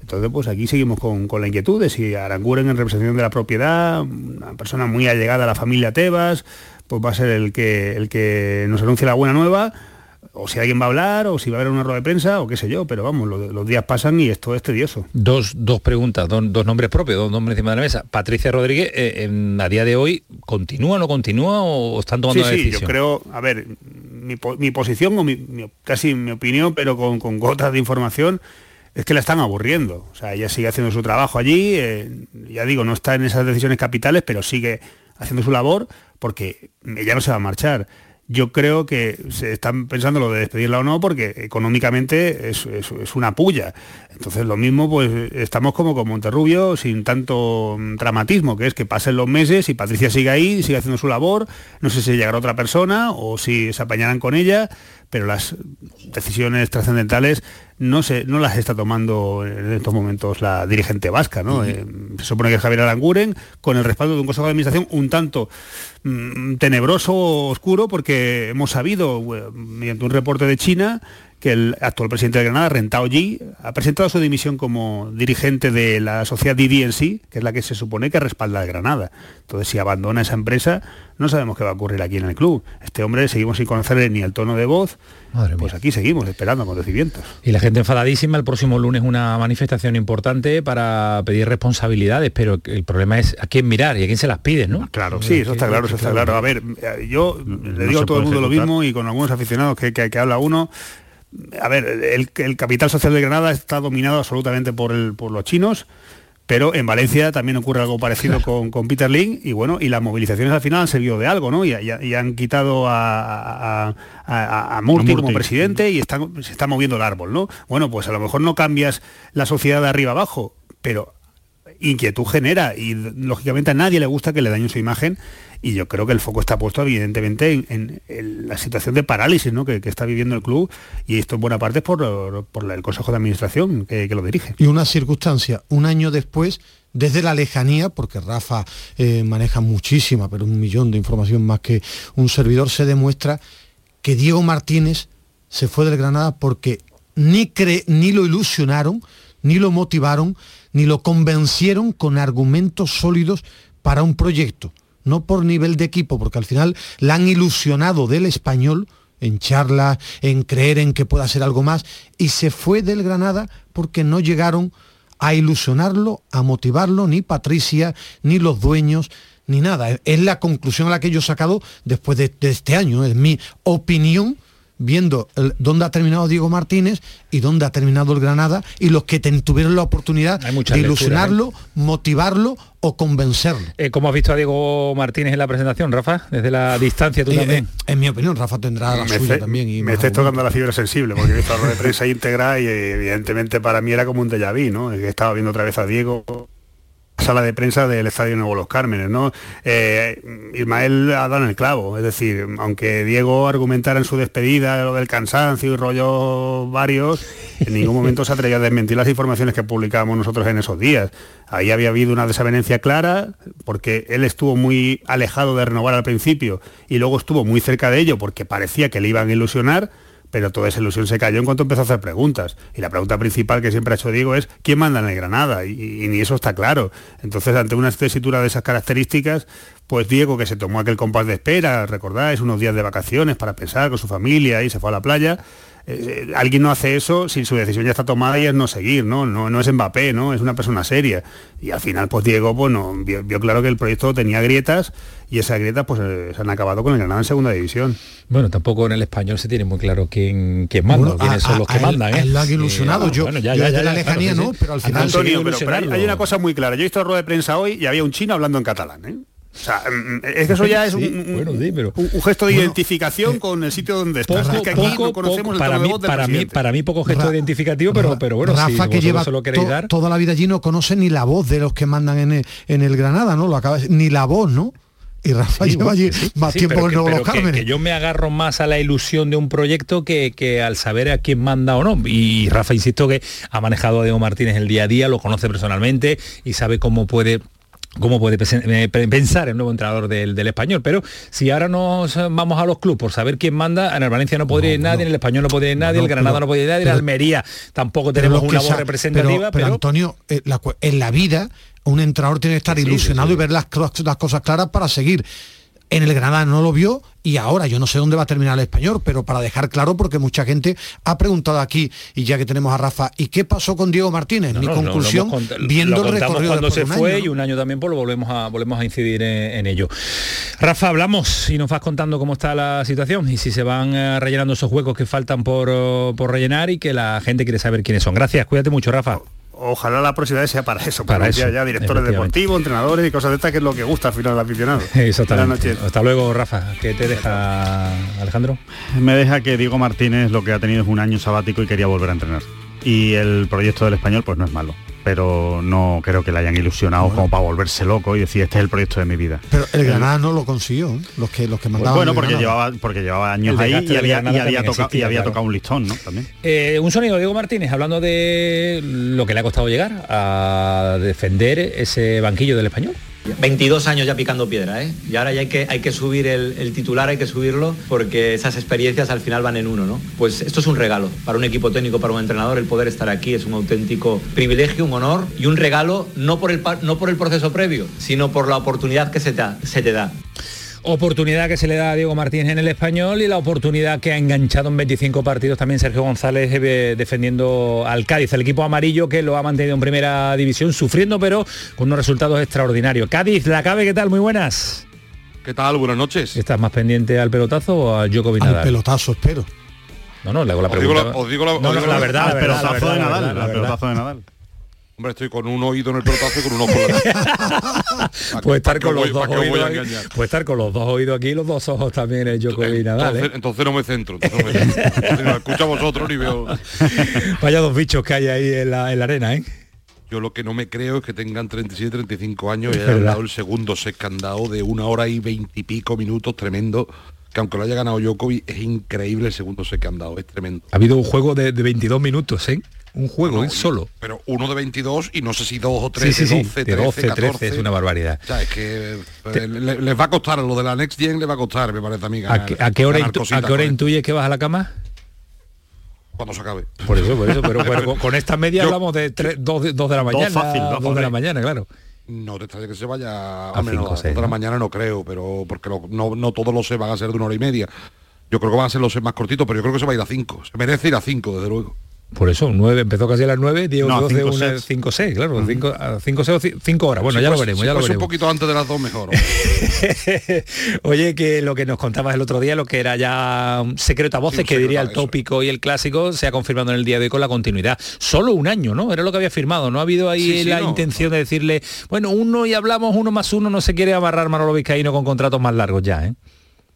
Entonces, pues aquí seguimos con, con la inquietud de si Aranguren en representación de la propiedad, una persona muy allegada a la familia Tebas, pues va a ser el que, el que nos anuncie la buena nueva, o si alguien va a hablar, o si va a haber una rueda de prensa, o qué sé yo, pero vamos, los, días pasan y esto es tedioso. Dos, dos preguntas, dos, nombres propios, dos nombres encima de la mesa. Patricia Rodríguez, eh, en, a día de hoy, ¿continúa, no continúa o están tomando sí, sí, decisión? yo creo, a ver, mi, posición, o casi mi opinión, pero con, gotas de información, es que la están aburriendo. O sea, ella sigue haciendo su trabajo allí, eh, ya digo, no está en esas decisiones capitales, pero sigue haciendo su labor porque ella no se va a marchar. Yo creo que se están pensando lo de despedirla o no porque económicamente es, una puya. Entonces lo mismo, pues estamos como con Monterrubio sin tanto dramatismo, que es que pasen los meses y Patricia sigue ahí, sigue haciendo su labor, no sé si llegará otra persona o si se apañarán con ella, pero las decisiones trascendentales no, se, no las está tomando en estos momentos la dirigente vasca. ¿no? Eh, se supone que es Javier Aranguren, con el respaldo de un consejo de administración un tanto mm, tenebroso, oscuro, porque hemos sabido, eh, mediante un reporte de China, que el actual presidente de Granada, Rentao Yi, ha presentado su dimisión como dirigente de la sociedad DDNC, que es la que se supone que respalda a Granada. Entonces, si abandona esa empresa, no sabemos qué va a ocurrir aquí en el club. Este hombre seguimos sin conocerle ni el tono de voz, pues aquí seguimos esperando acontecimientos. Y la gente enfadadísima, el próximo lunes una manifestación importante para pedir responsabilidades, pero el problema es a quién mirar y a quién se las pide, ¿no? Claro, sí, eso está claro, eso está claro. A ver, yo le digo a todo el mundo lo mismo y con algunos aficionados que, que habla uno, a ver, el, capital social de Granada está dominado absolutamente por, los chinos, pero en Valencia también ocurre algo parecido con, Peter Ling y bueno, y las movilizaciones al final han servido de algo, ¿no? Y, han quitado a, a, Murti, como presidente y se está moviendo el árbol, ¿no? Bueno, pues a lo mejor no cambias la sociedad de arriba abajo, pero inquietud genera y lógicamente a nadie le gusta que le dañen su imagen y yo creo que el foco está puesto evidentemente en, la situación de parálisis ¿no? que, está viviendo el club y esto en buena parte es por, el Consejo de Administración que, lo dirige. Y una circunstancia, un año después, desde la lejanía, porque Rafa eh, maneja muchísima, pero un millón de información más que un servidor, se demuestra que Diego Martínez se fue del Granada porque ni, cre ni lo ilusionaron, ni lo motivaron, ni lo convencieron con argumentos sólidos para un proyecto no por nivel de equipo, porque al final la han ilusionado del español en charlas, en creer en que pueda ser algo más, y se fue del Granada porque no llegaron a ilusionarlo, a motivarlo, ni Patricia, ni los dueños, ni nada. Es la conclusión a la que yo he sacado después de, este año. Es mi opinión viendo el- dónde ha terminado Diego Martínez y dónde ha terminado el Granada y los que ten- tuvieron la oportunidad de muchas lecturas, ilusionarlo, motivarlo o convencerlo. Eh, ¿Cómo has visto a Diego Martínez en la presentación, Rafa? Desde la distancia tú Eh, también. eh, en mi opinión, Rafa tendrá la me suya también. Y me alguna. tocando la fibra sensible porque he visto de prensa íntegra y eh, evidentemente para mí era como un déjà vu, ¿no? Estaba viendo otra vez a Diego sala de prensa del Estadio Nuevo Los Cármenes, ¿no? Eh, Ismael ha dado en el clavo, es decir, aunque Diego argumentara en su despedida lo del cansancio y rollos varios, en ningún momento se atrevió a desmentir las informaciones que publicábamos nosotros en esos días. Ahí había habido una desavenencia clara, porque él estuvo muy alejado de renovar al principio y luego estuvo muy cerca de ello porque parecía que le iban a ilusionar, pero toda esa ilusión se cayó en cuanto empezó a hacer preguntas. Y la pregunta principal que siempre ha hecho Diego es ¿quién manda en el Granada? Y, ni eso está claro. Entonces, ante una tesitura de esas características, pues Diego, que se tomó aquel compás de espera, recordáis, unos días de vacaciones para pensar con su familia y se fue a la playa, eh, alguien no hace eso si su decisión ya está tomada y es no seguir, ¿no? No, no es Mbappé, ¿no? Es una persona seria. Y al final, pues Diego, pues no, vio, vio claro que el proyecto tenía grietas y esas grietas pues eh, se han acabado con el Granada en segunda división. Bueno, tampoco en el español se tiene muy claro quién, quién manda, Bueno, quiénes a- son a- los que a mandan, ¿eh? él lo han ilusionado. Yo- bueno, ya, yo ya, desde ya, la ya, lejanía claro, no, sí, sí. pero al final- Antonio, pero, pero hay, hay una cosa muy clara. Yo he visto la rueda de prensa hoy y había un chino hablando en catalán, ¿eh? O sea, mm, es que eso ya es un, Sí, un- bueno, sí, pero- un- un gesto de Bueno, identificación con el sitio donde está. Poco, Es que aquí poco, no conocemos poco, el para mí, para mí, para mí poco gesto Ra- identificativo, pero, pero bueno, Rafa si que lleva lo queréis to- dar. toda la vida allí no conoce ni la voz de los que mandan en el, en el Granada, ¿no? Lo acaba de- ni la voz, ¿no? Y Rafa Sí, lleva allí sí, más sí, tiempo pero que Nuevo pero Los que- Cármenes. que yo me agarro más a la ilusión de un proyecto que, que al saber a quién manda o no. Y Rafa, insisto, que ha manejado a Diego Martínez el día a día, lo conoce personalmente y sabe cómo puede cómo puede eh, pe- pensar el nuevo entrenador del, del español. Pero si ahora nos vamos a los clubes por saber quién manda, en el Valencia no podría ir nadie, en el español no podría ir nadie, no, el Granada no podría ir nadie, en Almería tampoco tenemos una voz representativa, pero, pero, Antonio, eh, la en la vida un entrenador tiene que estar ilusionado y ver las cosas claras para seguir. En el Granada no lo vio y ahora yo no sé dónde va a terminar el español, pero para dejar claro, porque mucha gente ha preguntado aquí, y ya que tenemos a Rafa, ¿y qué pasó con Diego Martínez? Mi No, no, lo conclusión, viendo lo el recorrido cuando se fue y un año también pues lo volvemos a volvemos a incidir en, en ello. Rafa, hablamos y nos vas contando cómo está la situación y si se van eh, rellenando esos huecos que faltan por, por rellenar y que la gente quiere saber quiénes son. Gracias, cuídate mucho, Rafa. Ojalá la próxima vez sea para eso, Para para, eso, ya, directores deportivos, entrenadores y cosas de estas que es lo que gusta al final al aficionado. Exactamente. Hasta luego, Rafa. ¿Qué te deja Alejandro? Me deja que Diego Martínez lo que ha tenido es un año sabático y quería volver a entrenar. Y el proyecto del español pues no es malo, pero no creo que le hayan ilusionado como para volverse loco y decir este es el proyecto de mi vida. Pero el Granada no lo consiguió, ¿eh? los que los que Pues mandaban. bueno, porque llevaba, porque llevaba años ahí y había, y tocado, y había claro. tocado un listón, ¿no? También. Eh, un sonido, Diego Martínez, hablando de lo que le ha costado llegar a defender ese banquillo del español. 22 años ya picando piedra, ¿eh? Y ahora ya hay que, hay que subir el, titular, hay que subirlo, porque esas experiencias al final van en uno, ¿no? Pues esto es un regalo para un equipo técnico, para un entrenador, el poder estar aquí es un auténtico privilegio, un honor y un regalo, no por el, no por el proceso previo, sino por la oportunidad que se se te da. Oportunidad que se le da a Diego Martínez en el español y la oportunidad que ha enganchado en 25 partidos también Sergio González eh, defendiendo al Cádiz, el equipo amarillo que lo ha mantenido en primera división, sufriendo pero con unos resultados extraordinarios. Cádiz, la cabe, ¿qué tal? Muy buenas. ¿Qué tal? Buenas noches. ¿Estás más pendiente al pelotazo o a Djokovic Al Nadal? pelotazo, espero. No, no, le hago la Os digo pregunta. la- os digo la- os no, digo la la- verdad, al pelotazo de Nadal, Hombre, estoy con un oído en el pelotazo y con un ojo en la Puede estar con los dos oídos puede estar con los dos oídos aquí y los dos ojos también entonces, ¿eh? entonces no me centro. Entonces no me centro. Entonces no escucho a vosotros ni veo. Vaya dos bichos que hay ahí en la, en la arena, ¿eh? Yo lo que no me creo es que tengan 37, 35 años y hayan dado el segundo set que han dado de una hora y veintipico minutos tremendo. Que aunque lo haya ganado Djokovic, es increíble el segundo set que han dado, es tremendo. Ha habido un juego de, de 22 minutos, ¿eh? Un juego, No, ¿eh? solo. Pero uno de 22 y no sé si dos o tres Sí, sí, de sí, 12, de 13, 12, 13, 14. es una barbaridad. O sea, es que le- les va a costar, a lo de la Next Gen le va a costar, me parece a mí. ¿A qué, a qué hora, intu- a qué hora intuyes que vas a la cama? cuando se acabe. Por eso, por eso, pero, pero con, con esta media Yo- hablamos de 2 de, dos de la Dos mañana. fácil, dos 2 de la mañana, claro. No te extraña que se vaya A a menos cinco, a seis, de la mañana no creo, pero porque lo- no, no todos los se van a ser de una hora y media. Yo creo que van a ser los más cortitos, pero yo creo que se va a ir a 5. Se merece ir a 5, desde luego. Por eso, 9, empezó casi a las 9, 10, No, 12, cinco 1, sets. 5, 6, claro, 5, 5, 6 5 horas. Bueno, Si ya lo fuese- veremos, si ya lo fuese veremos. un poquito antes de las dos mejor. hombre. Oye, que lo que nos contabas el otro día, lo que era ya un secreto a voces, Sí, que diría el secreto, eso. tópico y el clásico, se ha confirmado en el día de hoy con la continuidad. Solo un año, ¿no? Era lo que había firmado, ¿no? Ha habido ahí Sí, sí, la no. intención de decirle, bueno, uno y hablamos, uno más uno, no se quiere amarrar Manolo Vizcaíno con contratos más largos ya, ¿eh?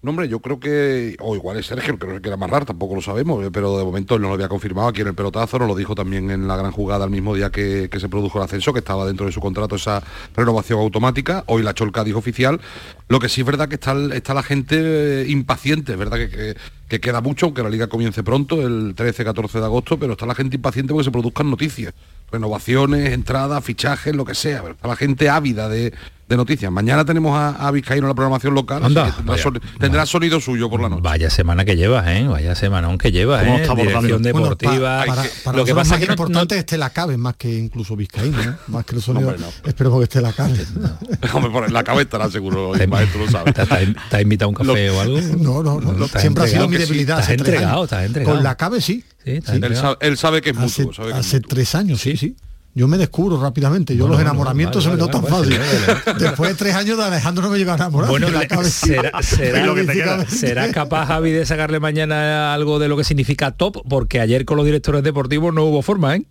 No, hombre, yo creo que, o igual es Sergio, que no se quiere amarrar, tampoco lo sabemos, eh, pero de momento él no lo había confirmado aquí en el pelotazo, nos lo dijo también en la gran jugada el mismo día que, que se produjo el ascenso, que estaba dentro de su contrato esa renovación automática, hoy la Cholca dijo oficial, lo que sí es verdad que está, está la gente eh, impaciente, es verdad que, que- que queda mucho, aunque la liga comience pronto, el 13-14 de agosto, pero está la gente impaciente porque se produzcan noticias, renovaciones, entradas, fichajes, lo que sea, está la gente ávida de, de noticias. Mañana tenemos a, a Vizcaíno en la programación local, Anda, tendrá, vaya. soni- tendrá sonido suyo por la noche. Vaya semana que llevas, ¿eh? Vaya semana aunque llevas, ¿Cómo ¿eh? está? Dirección Bueno, pa- deportiva. para, para lo que pasa más es que no- importante no- es este la cabe más que incluso Vizcaíno, ¿no? más que el sonido. Hombre, no. Esperemos que esté la cabe. Hombre, por la cabeza estará seguro, el maestro lo sabe. ¿Te, has invitado a un café o algo? No, no, no. Siempre ha sido mi sí, debilidad. Estás entregado, estás entregado. Con la cabe sí. Sí, estás Sí. Él sabe, él sabe que es Hace, mutuo. hace tres años, sí, sí. Yo me descubro rápidamente. Yo Bueno, los bueno, enamoramientos vale, se me vale, notan vale, fácil. vale, vale. Después de tres años de Alejandro no me llega a enamorar. Bueno, le- será, será- Es lo que te queda. será capaz Javi de sacarle mañana algo de lo que significa top, porque ayer con los directores deportivos no hubo forma, ¿eh?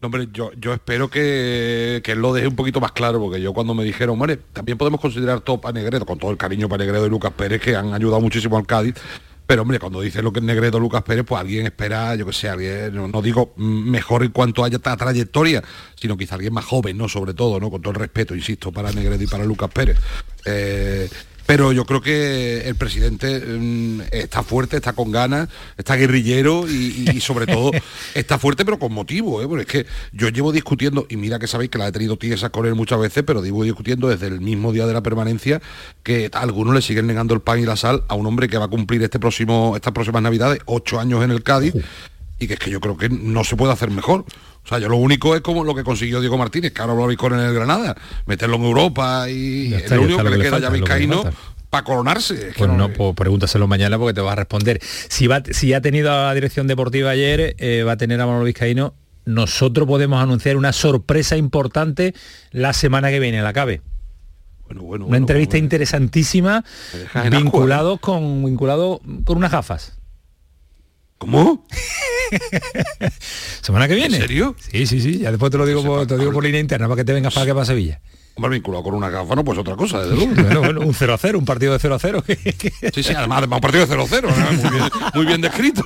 No, hombre, yo, yo espero que, que él lo deje un poquito más claro, porque yo cuando me dijeron, hombre, también podemos considerar top a Negredo, con todo el cariño para Negredo y Lucas Pérez, que han ayudado muchísimo al Cádiz, pero hombre, cuando dice lo que es Negredo Lucas Pérez, pues alguien espera, yo que sé, alguien, no, no digo mejor en cuanto haya esta trayectoria, sino quizá alguien más joven, ¿no? Sobre todo, ¿no? Con todo el respeto, insisto, para Negredo y para Lucas Pérez. Eh, pero yo creo que el presidente mm, está fuerte, está con ganas, está guerrillero y, y- y sobre todo está fuerte pero con motivo, ¿eh? porque es que yo llevo discutiendo, y mira que sabéis que la he tenido tiesas con él muchas veces, pero llevo discutiendo desde el mismo día de la permanencia que a algunos le siguen negando el pan y la sal a un hombre que va a cumplir este próximo, estas próximas navidades, ocho años en el Cádiz, y que es que yo creo que no se puede hacer mejor. O sea, yo lo único es como lo que consiguió Diego Martínez, que ahora lo habéis con en el Granada, meterlo en Europa y es está, lo único que que le queda falta, ya Vizcaíno para coronarse. Es que Pues no- no, pues pregúntaselo mañana porque te vas a responder. Si va, si ha tenido a la dirección deportiva ayer, eh, va a tener a Manolo Vizcaíno. Nosotros podemos anunciar una sorpresa importante la semana que viene, la cabe. Bueno, bueno, Una entrevista interesantísima vinculado con vinculado con unas gafas. ¿Cómo? ¿Semana que viene? ¿En serio? Sí, sí, sí. Ya después te lo digo, por, te lo digo por línea interna para que te vengas para que para Sevilla. Hombre, vinculado con una gafa, no, pues otra cosa, desde luego. Bueno, bueno, un 0 a 0, un partido de 0 a 0. Sí, sí, además, además un partido de 0-0, ¿no? muy, bien, muy bien descrito.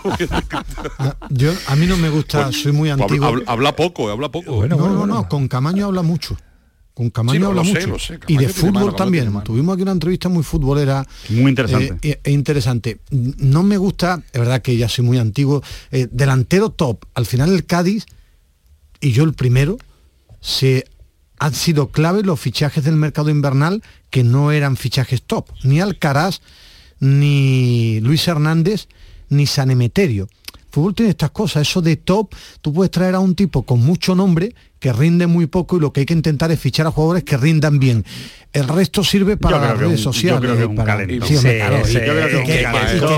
Ah, Yo, a mí no me gusta, soy muy Habla, antiguo. habla- habla poco, habla poco. no, no, no, con Camaño habla mucho. Con Camaño Sí, lo- habla lo sé, mucho. lo sé, y de fútbol mano, también. Tuvimos aquí una entrevista muy futbolera. Muy interesante. eh, e interesante. No me gusta, es verdad que ya soy muy antiguo, eh, delantero top. Al final el Cádiz, y yo el primero, se han sido clave los fichajes del mercado invernal que no eran fichajes top. Ni Alcaraz, ni Luis Hernández, ni San Emeterio. Fútbol tiene estas cosas, eso de top, tú puedes traer a un tipo con mucho nombre que rinde muy poco y lo que hay que intentar es fichar a jugadores que rindan bien. El resto sirve para las redes yo sociales. creo que un para- calentón. Sí, hombre, Sí, claro, sí, y- yo creo que un que- calentón.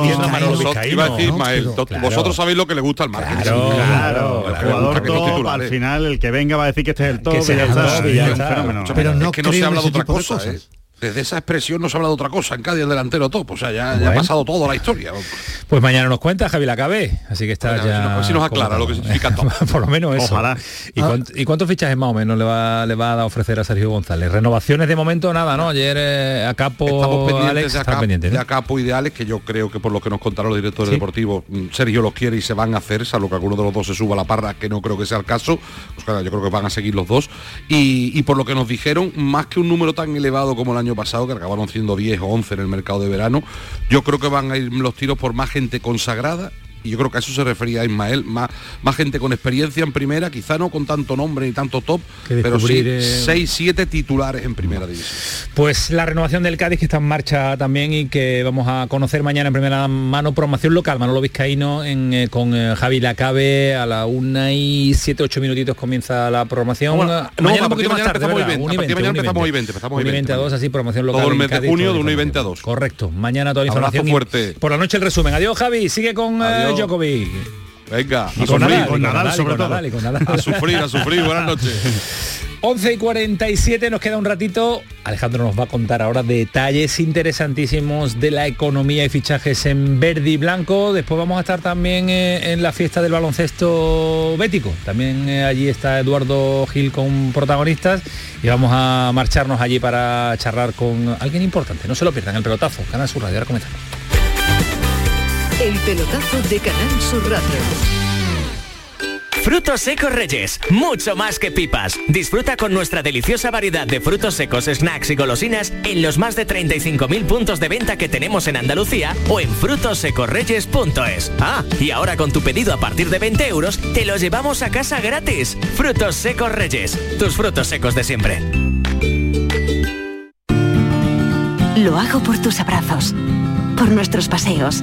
Vosotros- sabéis lo que le gusta al marketing. Claro, el jugador top, al final el que venga va a decir que este es el top Que sea el top. Pero no que no se habla de otra cosa, ¿eh? cosas. Desde esa expresión no se habla de otra cosa. En Cádiz el delantero top. O sea, ya, ya ha pasado toda la historia. Pues mañana nos cuenta Javi Lacabe, así que está ya... si nos- si aclara lo que significa top. Por lo menos eso. Ojalá. ¿Y, cuánt- y cuántos fichajes más o menos le va, le va a ofrecer a Sergio González? Renovaciones de momento nada, ¿no? Ayer eh, a Capo, Estamos pendientes Alex, de, está acá, pendiente, ¿no? de Acapo ideales que yo creo que por lo que nos contaron los directores Sí. deportivos, mm, Sergio los quiere y se van a hacer, salvo que alguno de los dos se suba a la parra, que no creo que sea el caso. Pues claro, yo creo que van a seguir los dos. Y, y por lo que nos dijeron, más que un número tan elevado como el año pasado, que acabaron siendo 10 o 11 en el mercado de verano, yo creo que van a ir los tiros por más gente consagrada. Y yo creo que a eso se refería Ismael, más, más gente con experiencia en primera, quizá no con tanto nombre ni tanto top, pero sí descubrir, eh, 6, 7 titulares en primera división. Pues la renovación del Cádiz que está en marcha también y que vamos a conocer mañana en primera mano, promoción local, Manolo Vizcaíno en, eh, con eh, Javi Lacabe a la una y 7, 8 minutitos comienza la programación. Bueno, Eh, no, mañana a partir de mañana empezamos hoy 20, Una y a partir de 20, mañana una y empezamos hoy 20. 20, empezamos hoy Una y 20, 22, así promoción local. Todo el mes de junio de la 1 y información. 20 a 2. Correcto. Mañana toda la Abrazo información. fuerte. Por la noche el resumen. Adiós Javi, sigue con eh, Djokovic. Venga, Y a con sufrir, Nadal, con Nadal, sobre y con todo. Nadal, con Nadal. A sufrir, a sufrir. Buenas noches. 11 y 47 nos queda un ratito. Alejandro nos va a contar ahora detalles interesantísimos de la economía y fichajes en verde y blanco. Después vamos a estar también eh, en la fiesta del baloncesto bético. También eh, allí está Eduardo Gil con protagonistas y vamos a marcharnos allí para charlar con alguien importante. No se lo pierdan, el pelotazo. Canal Sur Radio. Ahora comenzamos. El pelotazo de Canal Sur Radio. Frutos secos Reyes, mucho más que pipas. Disfruta con nuestra deliciosa variedad de frutos secos, snacks y golosinas en los más de 35.000 puntos de venta que tenemos en Andalucía o en frutosecorreyes.es. Ah, y ahora con tu pedido a partir de 20 euros, te lo llevamos a casa gratis. Frutos secos Reyes, tus frutos secos de siempre. Lo hago por tus abrazos, por nuestros paseos,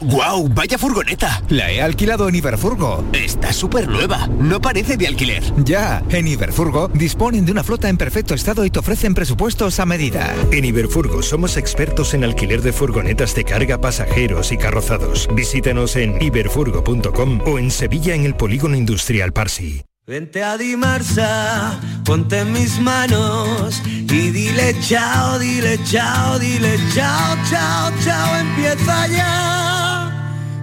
¡Guau! ¡Vaya furgoneta! La he alquilado en Iberfurgo. Está súper nueva. No parece de alquiler. Ya, en Iberfurgo disponen de una flota en perfecto estado y te ofrecen presupuestos a medida. En Iberfurgo somos expertos en alquiler de furgonetas de carga, pasajeros y carrozados. Visítanos en iberfurgo.com o en Sevilla en el Polígono Industrial Parsi. Vente a Dimarsa, ponte en mis manos y dile chao, dile chao, dile chao, chao, chao, empieza ya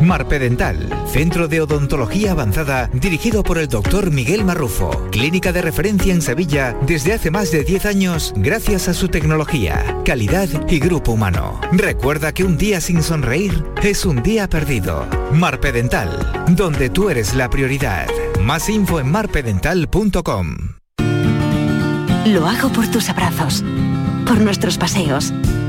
Marpedental, centro de odontología avanzada dirigido por el doctor Miguel Marrufo, clínica de referencia en Sevilla desde hace más de 10 años gracias a su tecnología, calidad y grupo humano. Recuerda que un día sin sonreír es un día perdido. Marpedental, donde tú eres la prioridad. Más info en marpedental.com. Lo hago por tus abrazos, por nuestros paseos,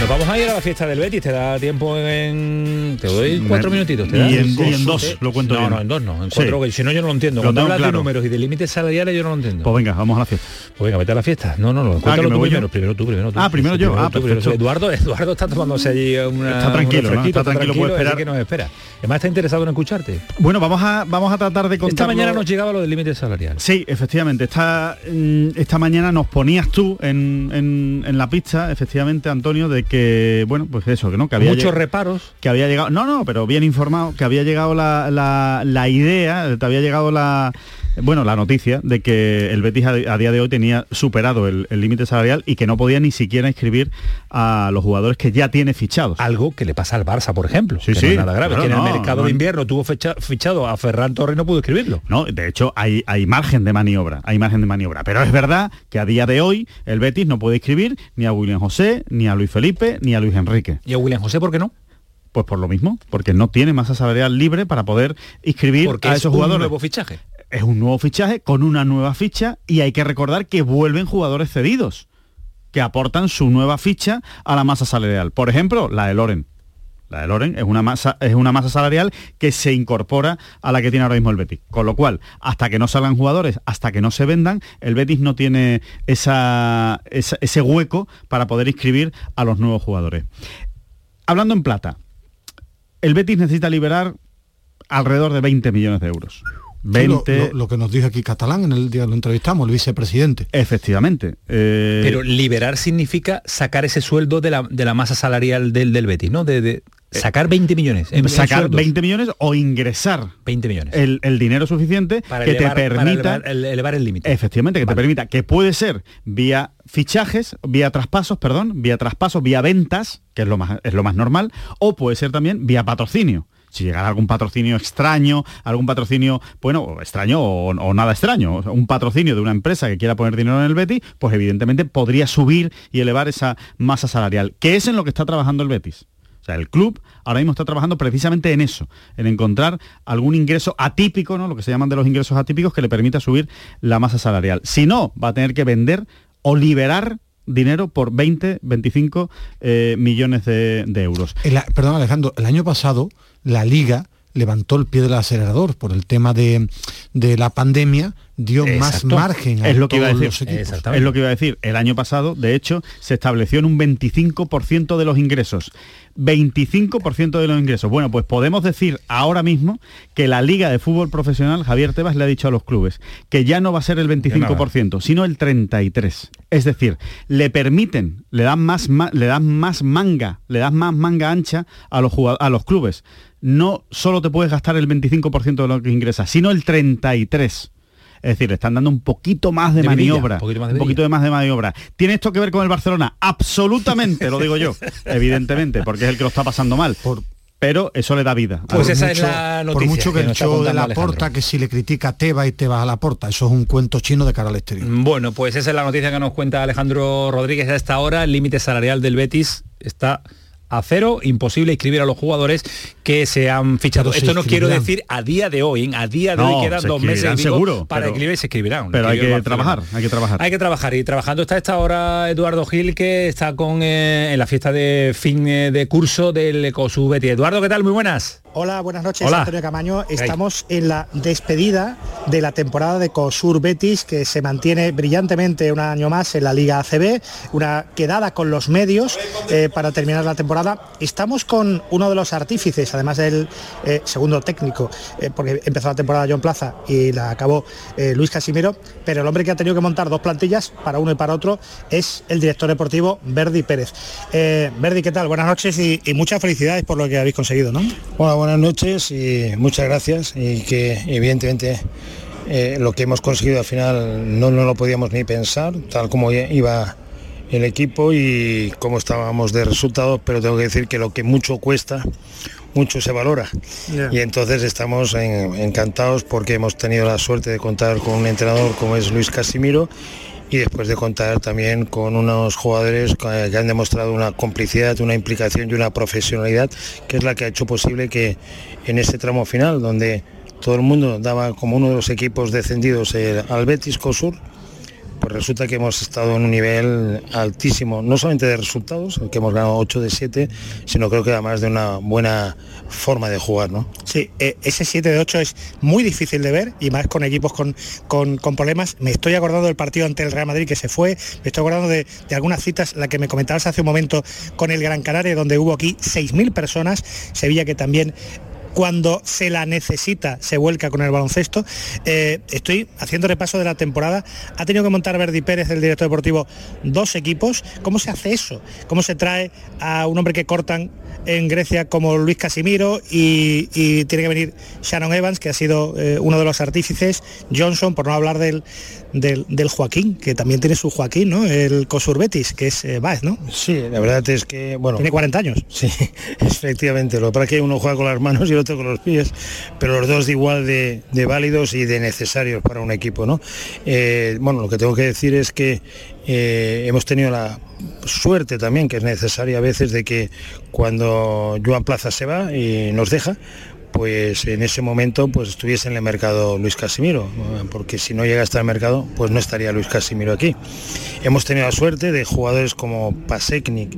Nos vamos a ir a la fiesta del Betis, te da tiempo en... Te doy cuatro minutitos, ¿te y en- y en dos, lo cuento No, bien. no, en dos no, en Sí. cuatro, que si no yo no lo entiendo. Lo Cuando hablas de números y de límites salariales yo no lo entiendo. Pues venga, vamos a la fiesta. Pues venga, vete a la fiesta. No, no, no, cuéntalo tú yo. primero, tú, primero tú. Ah, primero yo. Ah, tú, primero perfecto. tú. Eduardo, Eduardo está tomándose allí una, Está tranquilo, Está tranquilo, puede esperar. que nos espera. Además está interesado en escucharte. Bueno, vamos a, vamos a tratar de contar. Esta mañana nos llegaba lo del límite salarial. Sí, efectivamente. Esta, mm, esta mañana nos ponías tú en, en- en la pista, efectivamente, Antonio, de que, bueno, pues eso, que no, que había Muchos reparos. que había llegado, no, no, pero bien informado, que había llegado la, la- la idea, te había llegado la, bueno, la noticia de que el Betis a, día de hoy tenía superado el límite salarial y que no podía ni siquiera inscribir a los jugadores que ya tiene fichados. Algo que le pasa al Barça, por ejemplo. Sí, que sí. no es nada grave. claro, que en no, el mercado no, de invierno tuvo fecha- fichado a Ferran Torres y no pudo escribirlo. No, de hecho hay, hay margen de maniobra, hay margen de maniobra. Pero es verdad que a día de hoy el Betis no puede inscribir ni a William José, ni a Luis Felipe, ni a Luis Enrique. ¿Y a William José por qué no? Pues por lo mismo, porque no tiene masa salarial libre para poder inscribir Porque a es esos un jugadores. nuevo fichaje. Es un nuevo fichaje con una nueva ficha y hay que recordar que vuelven jugadores cedidos que aportan su nueva ficha a la masa salarial. Por ejemplo, la de Loren. La de Loren es una masa es una masa salarial que se incorpora a la que tiene ahora mismo el Betis. Con lo cual, hasta que no salgan jugadores, hasta que no se vendan, el Betis no tiene ese hueco para poder inscribir a los nuevos jugadores. Hablando en plata, el Betis necesita liberar alrededor de 20 millones de euros. 20... Lo, lo- lo que nos dijo aquí Catalán en el día que lo entrevistamos, el vicepresidente. Efectivamente. eh, Pero liberar significa sacar ese sueldo de la, de la masa salarial del, del Betis, ¿no? De, de sacar 20 millones. en- sacar sueldos. 20 millones o ingresar 20 millones. el, el dinero suficiente Para que elevar- te para permita elevar el- elevar el límite. efectivamente que te permita que puede ser vía fichajes vía traspasos perdón vía traspasos vía ventas que es lo más es lo más normal o puede ser también vía patrocinio si llegara algún patrocinio extraño, algún patrocinio, bueno, extraño o, nada extraño, un patrocinio de una empresa que quiera poner dinero en el Betis, pues evidentemente podría subir y elevar esa masa salarial, que es en lo que está trabajando el Betis. O sea, el club ahora mismo está trabajando precisamente en eso, en encontrar algún ingreso atípico, ¿no? Lo que se llaman de los ingresos atípicos que le permita subir la masa salarial. Si no, va a tener que vender o liberar dinero por 20, 25 eh, millones de, euros. Perdón, Alejandro, el año pasado la liga levantó el pie del acelerador por el tema de, de la pandemia, dio más margen a es lo que iba a todos decir. los equipos. Es lo que iba a decir. El año pasado, de hecho, se estableció en un 25% de los ingresos. 25% de los ingresos. Bueno, pues podemos decir ahora mismo que la Liga de Fútbol Profesional, Javier Tebas le ha dicho a los clubes, que ya no va a ser el 25%, sino el 33%. Es decir, le permiten, le dan más, le dan más manga, le das más manga ancha a los, a los clubes. No solo te puedes gastar el 25% de lo que ingresas, sino el 33%. Es decir, le están dando un poquito más de, maniobra. un poquito más de un poquito de más de maniobra. ¿Tiene esto que ver con el Barcelona? Absolutamente, lo digo yo. Evidentemente, porque es el que lo está pasando mal. pero eso le da vida. Pues Por esa es mucho- la Por noticia mucho que, que el show de la Alejandro. porta, que si le critica a Teba y Teba a la porta, eso es un cuento chino de cara al exterior. Bueno, pues esa es la noticia que nos cuenta Alejandro Rodríguez a esta hora. El límite salarial del Betis está a cero, imposible inscribir a los jugadores que se han fichado. Pero Esto no quiero decir a día de hoy, a día de No, hoy quedan dos meses digo, seguro, para pero- escribir se escribirán. Pero hay que trabajar, hay que trabajar. Hay que trabajar y trabajando está esta hora Eduardo Gil que está con eh, en la fiesta de fin eh, de curso del Ecosub. Eduardo, ¿qué tal? Muy buenas. Hola, buenas noches, Hola. Antonio Camaño. Estamos en la despedida de la temporada de COSUR Betis, que se mantiene brillantemente un año más en la Liga ACB, una quedada con los medios eh, para terminar la temporada. Estamos con uno de los artífices, además del eh, segundo técnico, eh, porque empezó la temporada John Plaza y la acabó eh, Luis Casimiro, pero el hombre que ha tenido que montar dos plantillas para uno y para otro es el director deportivo Verdi Pérez. Eh, Verdi, ¿qué tal? Buenas noches y, y muchas felicidades por lo que habéis conseguido, ¿no? Buenas noches y muchas gracias y que evidentemente eh, lo que hemos conseguido al final no, no lo podíamos ni pensar, tal como iba el equipo y cómo estábamos de resultados, pero tengo que decir que lo que mucho cuesta, mucho se valora. Y entonces estamos en- encantados porque hemos tenido la suerte de contar con un entrenador como es Luis Casimiro y después de contar también con unos jugadores que que han demostrado una complicidad, una implicación y una profesionalidad que es la que ha hecho posible que en este tramo final, donde todo el mundo daba como uno de los equipos descendidos eh, al Betis Cosur, pues resulta que hemos estado en un nivel altísimo, no solamente de resultados, que hemos ganado 8 de 7, sino creo que además de una buena forma de jugar, ¿no? Sí, eh, ese 7 de 8 es muy difícil de ver y más con equipos con, con- con problemas. Me estoy acordando del partido ante el Real Madrid que se fue, me estoy acordando de, de algunas citas, la que me comentabas hace un momento con el Gran Canaria, donde hubo aquí 6.000 personas, Sevilla que también cuando se la necesita se vuelca con el baloncesto. Eh, estoy haciendo repaso de la temporada. Ha tenido que montar Verdi Pérez, el director deportivo, dos equipos. ¿Cómo se hace eso? ¿Cómo se trae a un hombre que cortan en Grecia como Luis Casimiro y, y tiene que venir Shannon Evans, que ha sido eh, uno de los artífices, Johnson, por no hablar del, del, del Joaquín, que también tiene su Joaquín, ¿no? El Cosur Betis, que es eh, Baez, ¿no? Sí, la verdad es que, bueno... Tiene 40 años. Sí, efectivamente. Lo es que uno juega con las manos y otro con los pies, pero los dos de igual de, válidos y de necesarios para un equipo, ¿no? Eh, bueno, lo que tengo que decir es que eh, hemos tenido la suerte también, que es necesaria a veces, de que cuando Joan Plaza se va y nos deja, pues en ese momento pues estuviese en el mercado Luis Casimiro, porque si no llega hasta el mercado, pues no estaría Luis Casimiro aquí. Hemos tenido la suerte de jugadores como Paseknik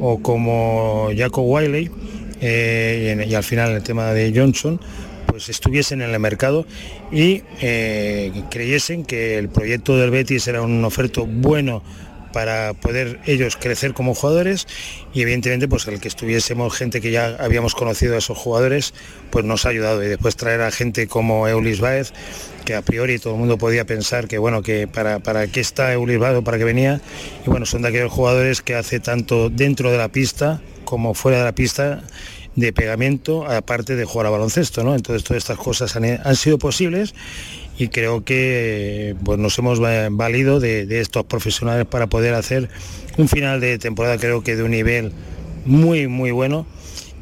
o como Jacob Wiley, eh, y, al final el tema de Johnson, pues estuviesen en el mercado y eh, creyesen que el proyecto del Betis era un oferto bueno para poder ellos crecer como jugadores y evidentemente pues el que estuviésemos gente que ya habíamos conocido a esos jugadores pues nos ha ayudado y después traer a gente como Eulis Baez que a priori todo el mundo podía pensar que bueno que para, para qué está Eulis Baez o para qué venía y bueno son de aquellos jugadores que hace tanto dentro de la pista como fuera de la pista de pegamento aparte de jugar a baloncesto ¿no? entonces todas estas cosas han, han sido posibles y creo que pues, nos hemos va- valido de, de estos profesionales para poder hacer un final de temporada creo que de un nivel muy muy bueno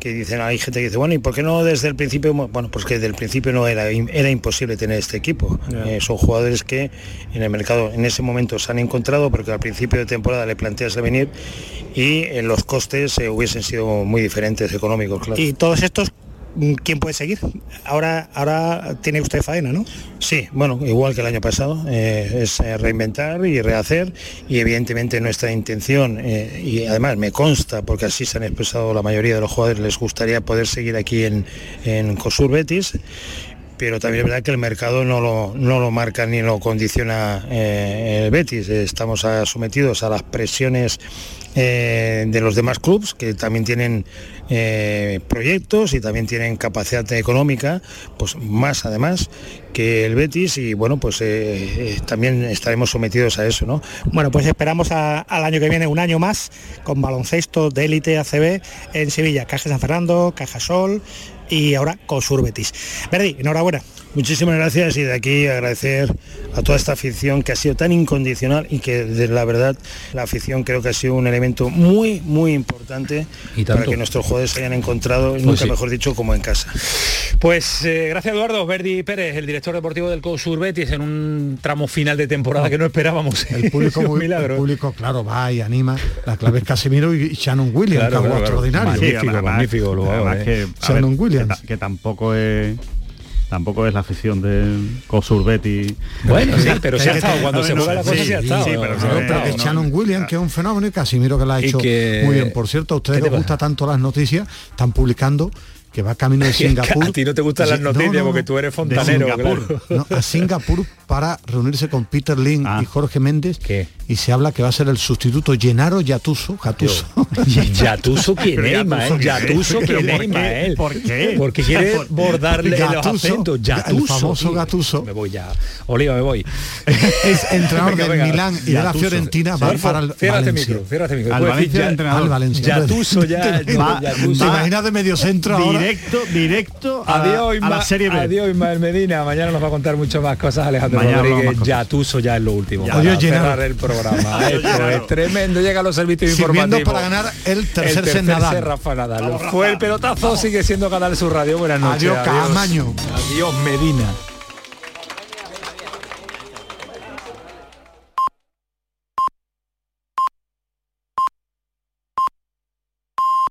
que dicen hay gente que dice bueno y por qué no desde el principio bueno pues que desde el principio no era era imposible tener este equipo. Eh, son jugadores que en el mercado en ese momento se han encontrado porque al principio de temporada le planteas de venir y eh, los costes eh, hubiesen sido muy diferentes económicos claro. Y todos estos, ¿quién puede seguir? Ahora, ahora tiene usted faena, ¿no? Sí, bueno, igual que el año pasado, eh, es eh, reinventar y rehacer y evidentemente nuestra intención, eh, y además me consta, porque así se han expresado la mayoría de los jugadores, les gustaría poder seguir aquí en, en Cosur Betis, pero también es verdad que el mercado no lo, no lo marca ni lo condiciona el Betis, estamos sometidos a las presiones de los demás clubes que también tienen eh, proyectos y también tienen capacidad económica, pues más además que el Betis y bueno pues eh, eh, también estaremos sometidos a eso, ¿no? Bueno, pues esperamos a- al año que viene un año más con baloncesto de élite ACB en Sevilla, Caja San Fernando, Caja Sol y ahora Cosur Betis. Verdi, enhorabuena. Muchísimas gracias y de aquí agradecer a toda esta afición que ha sido tan incondicional y que de la verdad la afición creo que ha sido un elemento muy muy importante Y para que nuestros jugadores se hayan encontrado, Pues nunca sí. mejor dicho, como en casa. Pues eh, gracias Eduardo Verdi Pérez, el director deportivo del COSUR Betis, en un tramo final de temporada que no esperábamos. El público, Un muy- milagro. el público, claro, va y anima. La clave es Casemiro y Shannon Williams, Claro, que claro, extraordinario. Magnífico, magnífico lugar, eh. que, Shannon ver, Williams. Que, ta- que tampoco es tampoco es la afición del Cosur Betty. Bueno, sí, pero sí ha estado, cuando se juega la cosa sí ha estado. Pero, que. Shannon Williams, que es un fenómeno, y Casimiro que la ha hecho que- muy bien. Por cierto, a ustedes ¿Qué te les gusta tanto las noticias, están publicando que va camino de Singapur. a ti no te gustan las no, noticias no, porque tú eres De fontanero, Singapur. claro. No, a Singapur para reunirse con Peter Lin Ah. y Jorge Méndez y se habla que va a ser el sustituto Gennaro Yatuso. Gatuso. Yatuso quién es? Yatuso ¿Pero quién por es, qué? ¿Por qué? Porque quiere bordarle los Gattuso, acentos. el Yatuso. famoso tío. Gatuso. Me voy ya. Oliva, me voy. Es entrenador Venga, del. Milán y de la Yatuso. Fiorentina, va para el este Valencia. micro, este micro. Al Valencia ya- entrenador. Al Valencia. Yatuso ya. Va- Yatuso. ¿Te imaginas de medio centro ahora? Directo, directo a, Adiós, a la serie B. adiós Ismael Medina. Mañana nos va a contar mucho más cosas Alejandro Mañana Rodríguez. Yatuso ya es lo último. Ya. para Adiós, cerrar el programa. Esto es tremendo. Llega a los servicios Sirviendo informativos. para ganar el tercer el Nadal. Rafa Nadal. Fue el pelotazo, sigue siendo Canal Sur Radio. Buenas noches. Adiós, Camaño. Adiós, Medina.